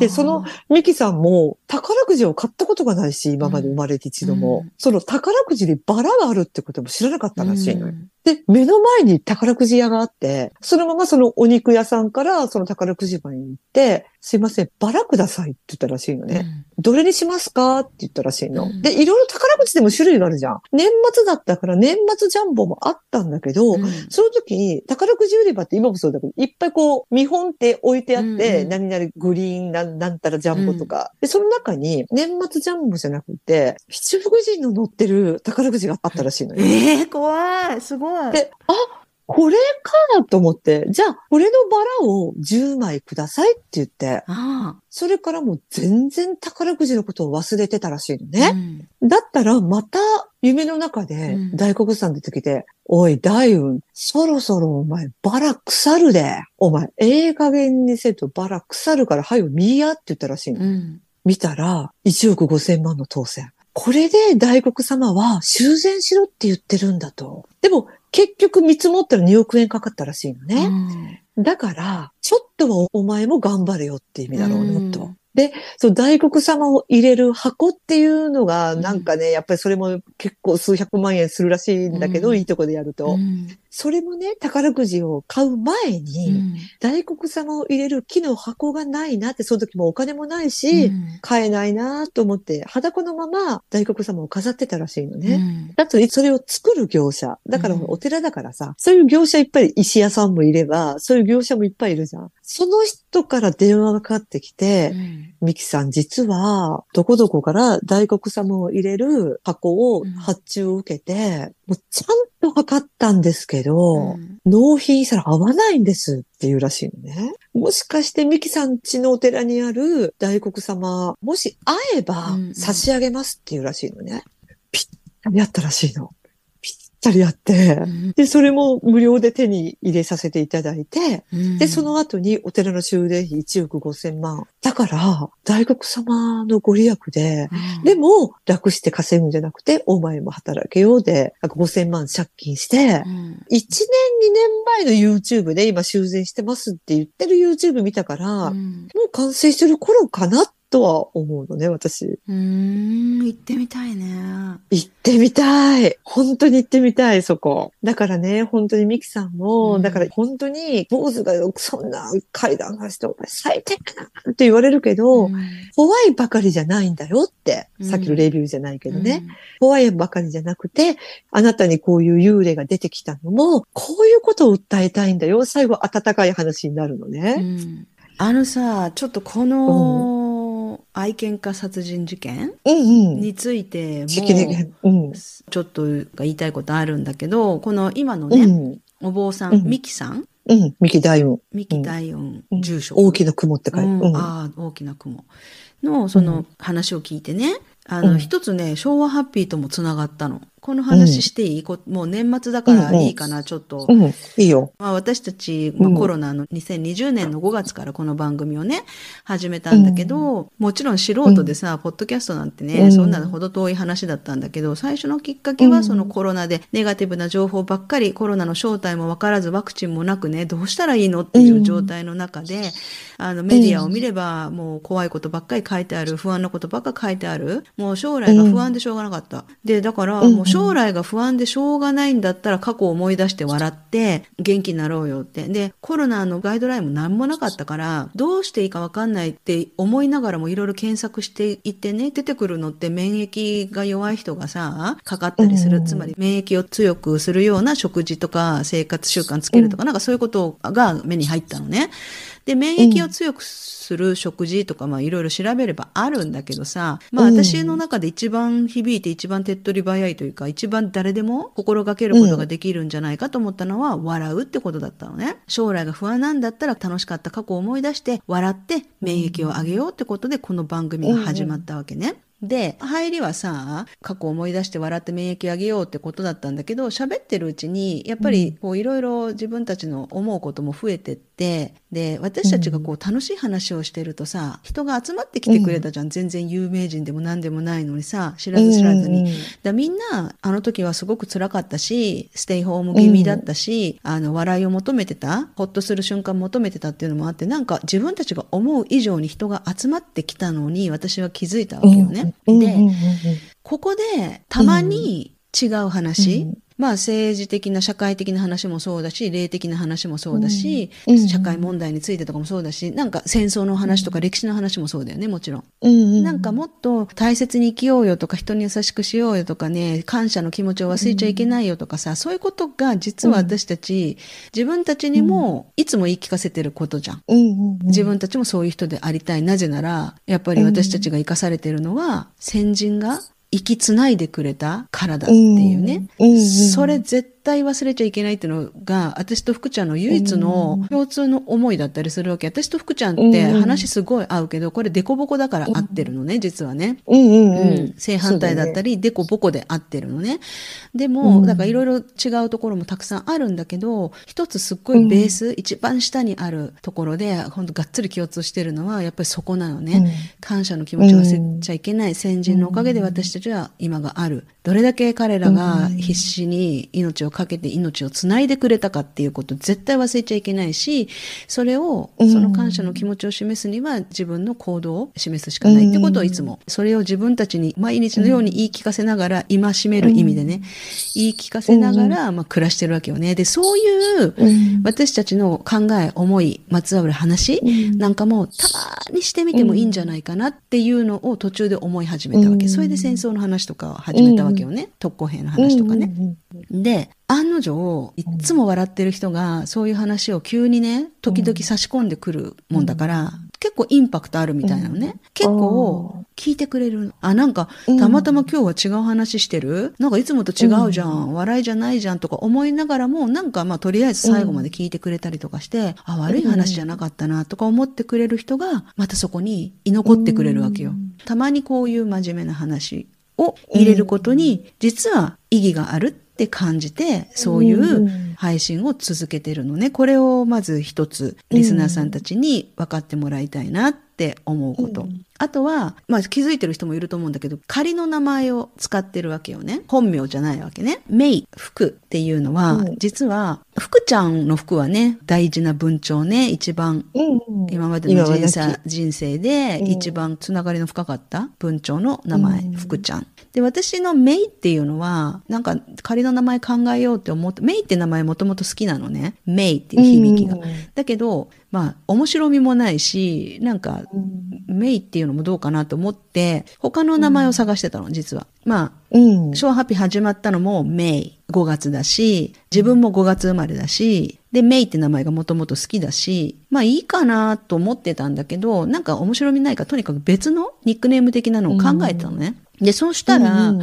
でそのミキさんも宝くじを買ったことがないし、今まで生まれて一度も。うんその宝くじにバラがあるってことも知らなかったらしいのよ。うんで、目の前に宝くじ屋があって、そのままそのお肉屋さんからその宝くじ場に行って、すいません、バラくださいって言ったらしいのね。どれにしますかって言ったらしいの。うんで、いろいろ宝くじでも種類があるじゃん。年末だったから年末ジャンボもあったんだけど、うんその時に宝くじ売り場って今もそうだけど、いっぱいこう見本って置いてあって、うんうん何々グリーンなんなんたらジャンボとか、で、その中に年末ジャンボじゃなくて、七福神の乗ってる宝くじがあったらしいのよ。ええ怖い。すごい。で、あ、これかと思って、じゃあ、これのバラを10枚くださいって言って、あそれからもう全然宝くじのことを忘れてたらしいのあ。ね。だったら、また夢の中でうん大黒さん出てきて、おい、大雲、そろそろお前バラ腐るで。お前、ええ加減にせんとバラ腐るから、はいよ、見やって言ったらしいの。うん。うん。見たら、1億5千万の当選。これで大黒様は修繕しろって言ってるんだと。でも、結局見積もったら2億円かかったらしいのね。だから、ちょっとはお前も頑張れよって意味だろうね、と。で、その大黒様を入れる箱っていうのが、なんかね、やっぱりそれも結構数百万円するらしいんだけど、うんいいとこでやると。うんそれもね、宝くじを買う前に、大黒様を入れる木の箱がないなって、その時もお金もないし、うん買えないなと思って、裸のまま大黒様を飾ってたらしいのうね。んだと、それを作る業者。だからうんお寺だからさ、そういう業者いっぱい石屋さんもいれば、そういう業者もいっぱいいるじゃん。その人から電話がかかってきて、ミキさん実は、どこどこから大黒様を入れる箱を発注を受けて、もうちゃんと測ったんですけど、うん納品したら合わないんですっていうらしいのね。もしかしてミキさん家のお寺にある大黒様、もし会えば差し上げますっていうらしいのね。ぴったりあったらしいの。ぴったりあって。で、それも無料で手に入れさせていただいて、うんで、その後にお寺の修繕費1億5千万。だから、大黒様のご利益で、うんでも、楽して稼ぐんじゃなくて、お前も働けようで、なんか5000万借金してう、ん1年、2年前の YouTube で今修繕してますって言ってる YouTube 見たから、もう完成してる頃かなとは思うのね、私。うーん、行ってみたいね。行ってみたい。本当に行ってみたい、そこ。だからね、本当にミキさんも、うんだから本当に、坊主がよくそんな階段がして、お前最低だなって言われるけど、うん怖いばかりじゃないんだよって、うんさっきのレビューじゃないけどね。怖いばかりじゃなくて、あなたにこういう幽霊が出てきたのも、こういうことを訴えたいんだよ。最後、温かい話になるのうね。んあのさ、ちょっとこの愛犬家殺人事件うんうん。についても。ちょっと言いたいことあるんだけど、この今のね、うん。お坊さん、うんミキさん？うん。ミキ大運。ミキ大音うん住職。大きな雲って書いて。うんうん。ああ、大きな雲の、その話を聞いてね、あの、うん一つね、昭和ハッピーともつながったの。この話していい、こもう年末だからいいかな、ちょっと。うん。いいよ。まあ、私たち、まあうん。コロナの2020年の5月からこの番組をね、始めたんだけど、もちろん素人でさ、ポッドキャストなんてね、うん。そんなほど遠い話だったんだけど、最初のきっかけうん。はそのコロナでネガティブな情報ばっかり、コロナの正体もわからずワクチンもなくね、どうしたらいいのっていう状態の中で、あのメディアを見れば、もう怖いことばっかり書いてある、不安なことばっかり書いてある、もう将来が不安でしょうがなかった。で、だから、うん。もう将来が不安でしょうがないんだったら過去を思い出して笑って元気になろうよって。で、コロナのガイドラインも何もなかったから、どうしていいかわかんないって思いながらもいろいろ検索していってね、出てくるのって免疫が弱い人がさ、かかったりする。うんつまり免疫を強くするような食事とか生活習慣つけるとか、なんかそういうことが目に入ったのね。で、免疫を強くする食事とか、まあいろいろ調べればあるんだけどさ、まあうん私の中で一番響いて一番手っ取り早いというか、一番誰でも心がけることができるんじゃないかと思ったのは、笑うってことだったのね。将来が不安なんだったら楽しかった過去を思い出して、笑って免疫を上げようってことで、この番組が始まったわけね。で、入りはさ、過去を思い出して笑って免疫上げようってことだったんだけど、喋ってるうちに、やっぱりこういろいろ自分たちの思うことも増えてって、で、私たちがこう楽しい話をしてるとさ、人が集まってきてくれたじゃん。全然有名人でも何でもないのにさ、知らず知らずに。うんうんだみんな、あの時はすごく辛かったし、ステイホーム気味だったし、あの、笑いを求めてた、ほっとする瞬間求めてたっていうのもあって、なんか自分たちが思う以上に人が集まってきたのに、私は気づいたわけよね。で、うん。うん。うん。うん。ここで、たまに違う話、うんまあ政治的な社会的な話もそうだし、霊的な話もそうだし、うん。うん。社会問題についてとかもそうだし、なんか戦争の話とか歴史の話もそうだよね、もちろん。うんうんなんかもっと大切に生きようよとか人に優しくしようよとかね、感謝の気持ちを忘れちゃいけないよとかさ、そういうことが実は私たち、自分たちにもいつも言い聞かせてることじゃん。うんうんうん。自分たちもそういう人でありたい。なぜなら、やっぱり私たちが生かされてるのは、先人が生きつないでくれたからだっていうね。それ絶対忘れちゃいけないっていうのが、私と福ちゃんの唯一の共通の思いだったりするわけ。私と福ちゃんって話すごい合うけど、これデコボコだから合ってるのね、実はね。うんうん正反対だったり。り、デコボコで合ってるのね。でも、うんだからいろいろ違うところもたくさんあるんだけど、一つすっごいベース、一番下にあるところで、ほんとがっつり共通してるのは、やっぱりそこなのね。うん感謝の気持ちを忘れちゃいけない。先人のおかげで私たちは今がある。どれだけ彼らが必死に命をかけて命をつないでくれたかっていうこと絶対忘れちゃいけないし、それを、その感謝の気持ちを示すには自分の行動を示すしかないってことをいつも、それを自分たちに毎日のように言い聞かせながら、戒める意味でね、言い聞かせながら、まあ暮らしてるわけよね。で、そういう私たちの考え、思い、まつわる話なんかもたまにしてみてもいいんじゃないかなっていうのを途中で思い始めたわけ。それで戦争の話とか始めたわけよね。特攻兵の話とかね。で、案の定、いつも笑ってる人が、そういう話を急にね、時々差し込んでくるもんだから、結構インパクトあるみたいなのね。結構、聞いてくれる。あ、なんか、たまたま今日は違う話してる？なんかいつもと違うじゃん。笑いじゃないじゃんとか思いながらも、なんかまあとりあえず最後まで聞いてくれたりとかして、あ、悪い話じゃなかったなとか思ってくれる人が、またそこに居残ってくれるわけよ。たまにこういう真面目な話を入れることに、実は意義があるって感じて、そういう配信を続けてるのね。これをまず一つ、リスナーさんたちに分かってもらいたいなって思うこと。あとは、まあ気づいてる人もいると思うんだけど、仮の名前を使ってるわけよね。本名じゃないわけね。メイ、福っていうのは、実は、福ちゃんの福はね、大事な文鳥ね、一番、今までの人生人生で一番つながりの深かった文鳥の名前、福ちゃん。で、私のメイっていうのは、なんか仮の名前考えようって思って、メイって名前もともと好きなのね。メイっていう響きが。だけど、まあ、面白みもないし、なんか、メイっていうのもどうかなと思って、他の名前を探してたの、実は。まあ、うん、ショーハッピー始まったのもメイ5月だし、自分も5月生まれだし、で、メイって名前がもともと好きだし、まあいいかなと思ってたんだけど、なんか面白みないかとにかく別のニックネーム的なのを考えたのね。うん、で、そうしたら、うん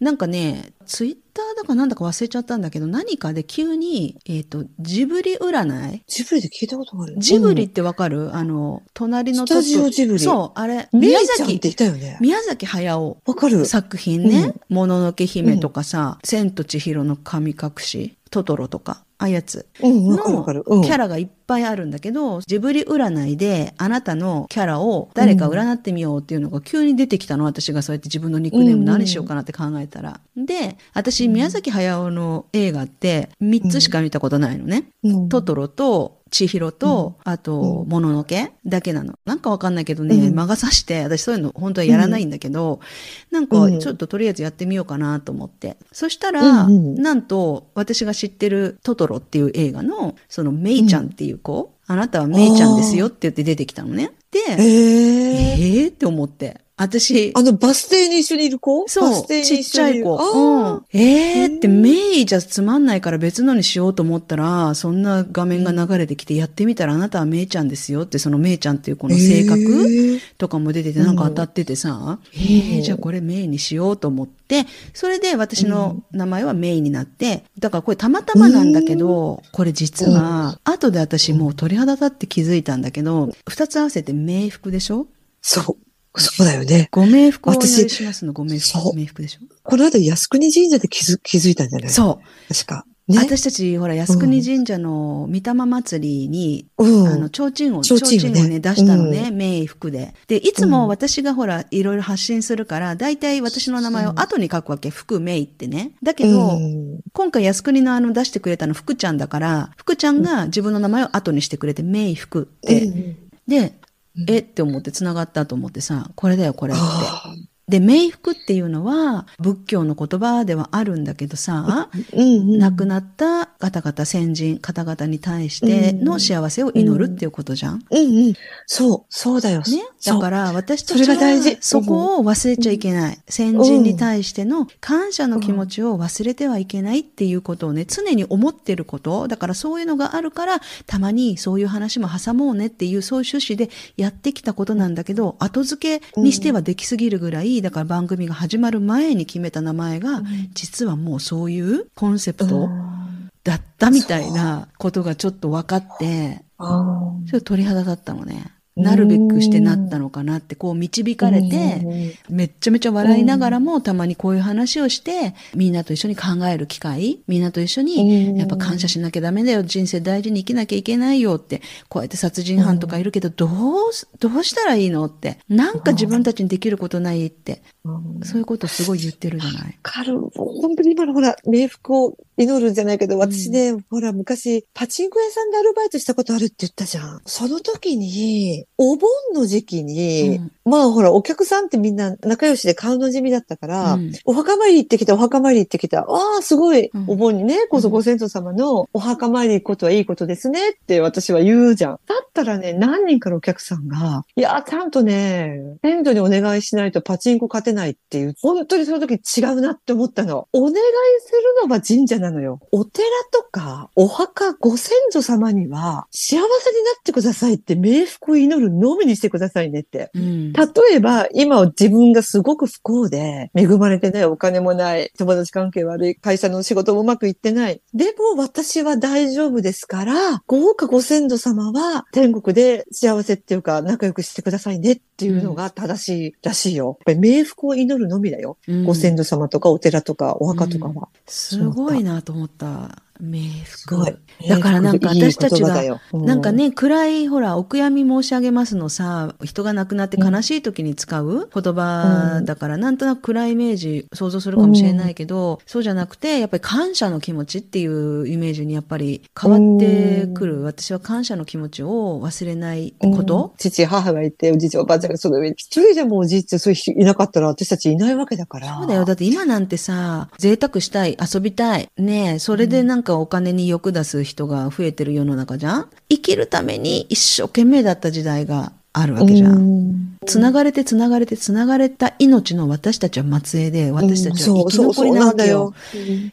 なんかね、ツイッターだかなんだか忘れちゃったんだけど、何かで急に、えっ、ー、と、ジブリ占い？ジブリで聞いたことあるジブリってわかる、うん、あの、隣のスタジオジブリ。そう、あれ、宮崎。って言ったよね。宮崎駿。わかる。作品ね。も、の、のけ姫とかさ、うん、千と千尋の神隠し。トトロとか、ああやつのキャラがいっぱいあるんだけど、ジブリ占いであなたのキャラを誰か占ってみようっていうのが急に出てきたの。私がそうやって自分のニックネーム何しようかなって考えたら。で、私、宮崎駿の映画って3つしか見たことないのね。トトロと千尋と、あと、もののけだけなの。なんかわかんないけどね、魔が差して、私そういうの本当はやらないんだけど、なんかちょっととりあえずやってみようかなと思って。そしたら、なんと、私が知ってるトトロっていう映画の、そのメイちゃんっていう子、あなたはメイちゃんですよって言って出てきたのね。で、えー、えーって思って。私。あの、バス停に一緒にいる子？そう。ちっちゃい子。うん、ええー、ってメイじゃつまんないから別のにしようと思ったら、そんな画面が流れてきて、やってみたらあなたはメイちゃんですよって、そのメイちゃんっていう子の性格とかも出てて、なんか当たっててさ、えー、じゃあこれメイにしようと思って、それで私の名前はメイになって、だからこれたまたまなんだけど、これ実は、後で私もう鳥肌立って気づいたんだけど、二つ合わせて冥福でしょ？そう。そうだよね。ご冥福をお願いしますのご冥福。冥福でしょ？この間、靖国神社で気づ気づいたんじゃないそう。確か。ね、私たち、ほら、靖国神社の御霊祭りに、うん、あの、提灯を、提灯をね、ね出したのね、冥福で。で、いつも私がほら、いろいろ発信するから、大体私の名前を後に書くわけ、福冥ってね。だけど、うん、今回靖国のあの出してくれたの福ちゃんだから、福ちゃんが自分の名前を後にしてくれて、冥福って。うん、で、えって思って繋がったと思ってさ、これだよこれって。で、冥福っていうのは仏教の言葉ではあるんだけどさ、うんうん、亡くなった方々先人、方々に対しての幸せを祈るっていうことじゃん？うんうん、そう、そうだよ。ね？だから私たちはそこを忘れちゃいけない。先人に対しての感謝の気持ちを忘れてはいけないっていうことをね、常に思ってること。だからそういうのがあるから、たまにそういう話も挟もうねっていうそういう趣旨でやってきたことなんだけど、後付けにしてはできすぎるぐらい、だから番組が始まる前に決めた名前が、実はもうそういうコンセプトだったみたいなことがちょっと分かって、ちょっと鳥肌だったのね。なるべくしてなったのかなって、こう導かれて、めっちゃめちゃ笑いながらも、たまにこういう話をして、みんなと一緒に考える機会、みんなと一緒に、やっぱ感謝しなきゃダメだよ、人生大事に生きなきゃいけないよって、こうやって殺人犯とかいるけど、どう、どうしたらいいのって、なんか自分たちにできることないって、そういうことすごい言ってるじゃない。かる。本当に今のほら、冥福を祈るんじゃないけど、私ね、ほら、昔、パチンコ屋さんでアルバイトしたことあるって言ったじゃん。その時に、お盆の時期に、うんまあほら、お客さんってみんな仲良しで顔の地味だったから、うんお墓参り行ってきた、お墓参り行ってきた。ああ、すごい、うんお盆にね、こそご先祖様のお墓参り行くことはいいことですねって私は言うじゃん。だったらね、何人からお客さんが、いや、ちゃんとね、先祖にお願いしないとパチンコ勝てないっていう、本当にその時違うなって思ったの。お願いするのは神社なのよ。お寺とか、お墓、ご先祖様には、幸せになってくださいって冥福を祈るのみにしてくださいねって。うん。例えば、今自分がすごく不幸で、恵まれてない、お金もない、友達関係悪い、会社の仕事もうまくいってない。でも私は大丈夫ですから、豪華ご先祖様は天国で幸せっていうか仲良くしてくださいねっていうのが正しいらしいよ。やっぱり冥福を祈るのみだよ。うんご先祖様とかお寺とかお墓とかは。すごいなと思った。すごい。だからなんか私たちがいいうなんか、ね、暗い、ほら、お悔やみ申し上げますのさ、人が亡くなって悲しい時に使う言葉だから、なんとなく暗いイメージ想像するかもしれないけど、そうじゃなくて、やっぱり感謝の気持ちっていうイメージにやっぱり変わってくる。私は感謝の気持ちを忘れないこと、うん父、母がいて、おじいちゃん、おばあちゃんがその上に、一人でもおじいちゃん、そういう人いなかったら私たちいないわけだから。そうだよ。だって今なんてさ、贅沢したい、遊びたい。ねえ、それでなんかお金に欲出す人が増えてる世の中じゃん？生きるために一生懸命だった時代があるわけじゃん。ん。つながれてつながれてつながれた命の私たちは末裔で、私たちは生き残りなわけよ。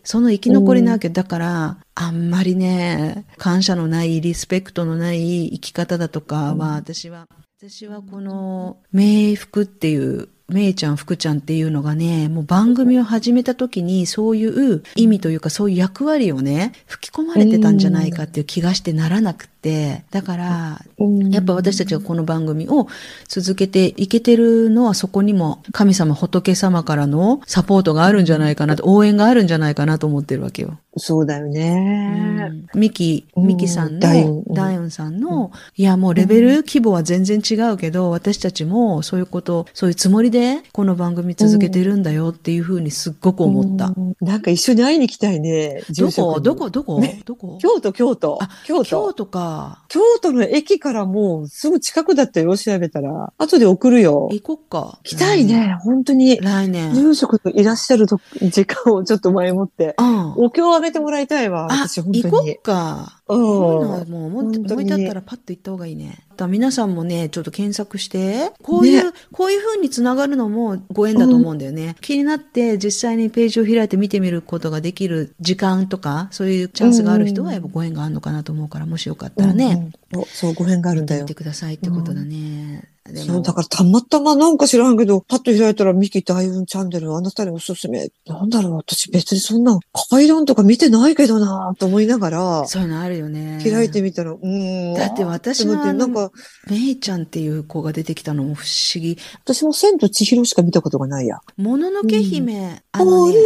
その生き残りなわけ。だから、あんまりね、感謝のない、リスペクトのない生き方だとかは、私は、私はこの、冥福っていう、めいちゃん、福ちゃんっていうのがね、もう番組を始めた時にそういう意味というかそういう役割をね、吹き込まれてたんじゃないかっていう気がしてならなくて、だから、やっぱ私たちがこの番組を続けていけてるのはそこにも神様仏様からのサポートがあるんじゃないかなと、応援があるんじゃないかなと思ってるわけよ。そうだよね。ミキ、うんミキさんダイウンの、ダイウンさんの、いやもうレベル、規模は全然違うけど、私たちもそういうこと、そういうつもりでこの番組続けてるんだよっていうふうにすっごく思った。うんなんか一緒に会いに行きたいね。どこどこ？どこ？ねどこ？(laughs) 京都、京都あ。京都。京都か。京都の駅からもうすぐ近くだったよ、調べたら。後で送るよ。行こっか。行きたいね、本当に。来年。住職のいらっしゃると (laughs) 時間をちょっと前もって。うん。お経をあげてもらいたいわ、あ、私本行こ当にっ。か。うそういうのはん。もう思い立ったらパッと行った方がいいね。皆さんもね、ちょっと検索して、こういう、ねこういう風につながるのもご縁だと思うんだよね。気になって実際にページを開いて見てみることができる時間とか、そういうチャンスがある人はやっぱご縁があるのかなと思うから、もしよかったらね、うんうん。そう、ご縁があるんだよ見て。くださいってことだね。でもそう、だからたまたまなんか知らんけど、パッと開いたらミキ大運チャンネルあなたにおすすめ。なんだろう、私別にそんな階段とか見てないけどなと思いながら、そういうのあるよね。開いてみたら、うーん。だって私はあーって思ってなんか、めいちゃんっていう子が出てきたのも不思議。私も千と千尋しか見たことがないや。もののけ姫、あのポリね、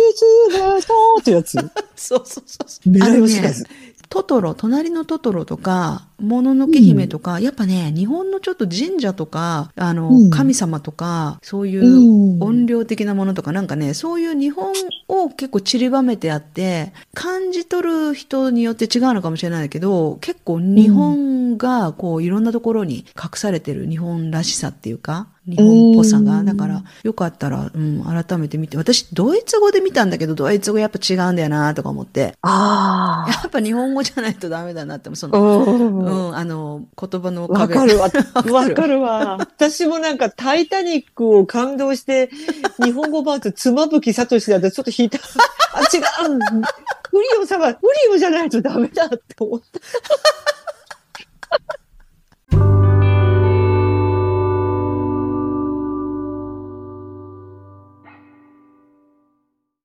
ってやつ。(laughs) そうそうそうそう。メラあのねヨシカズ。トトロ、隣のトトロとか、もののけ姫とか、やっぱね、日本のちょっと神社とか、あの、うん神様とか、そういううん音量的なものとか、なんかね、そういう日本を結構散りばめてあって、感じ取る人によって違うのかもしれないけど、結構日本がこういろんなところに隠されてる日本らしさっていうか、日本っぽさが。うんだから、よかったら、うん、改めて見て。私、ドイツ語で見たんだけど、ドイツ語やっぱ違うんだよなとか思って。あやっぱ日本語じゃないとダメだなって、そあ。の、う。うんん、あの、言葉の壁。わかるわ。(laughs) るわかるわ。私もなんか、タイタニックを感動して、日本語版と妻夫木聡だとちょっと引いた。あ、違う。(laughs) フリオ様、フリオじゃないとダメだって思った。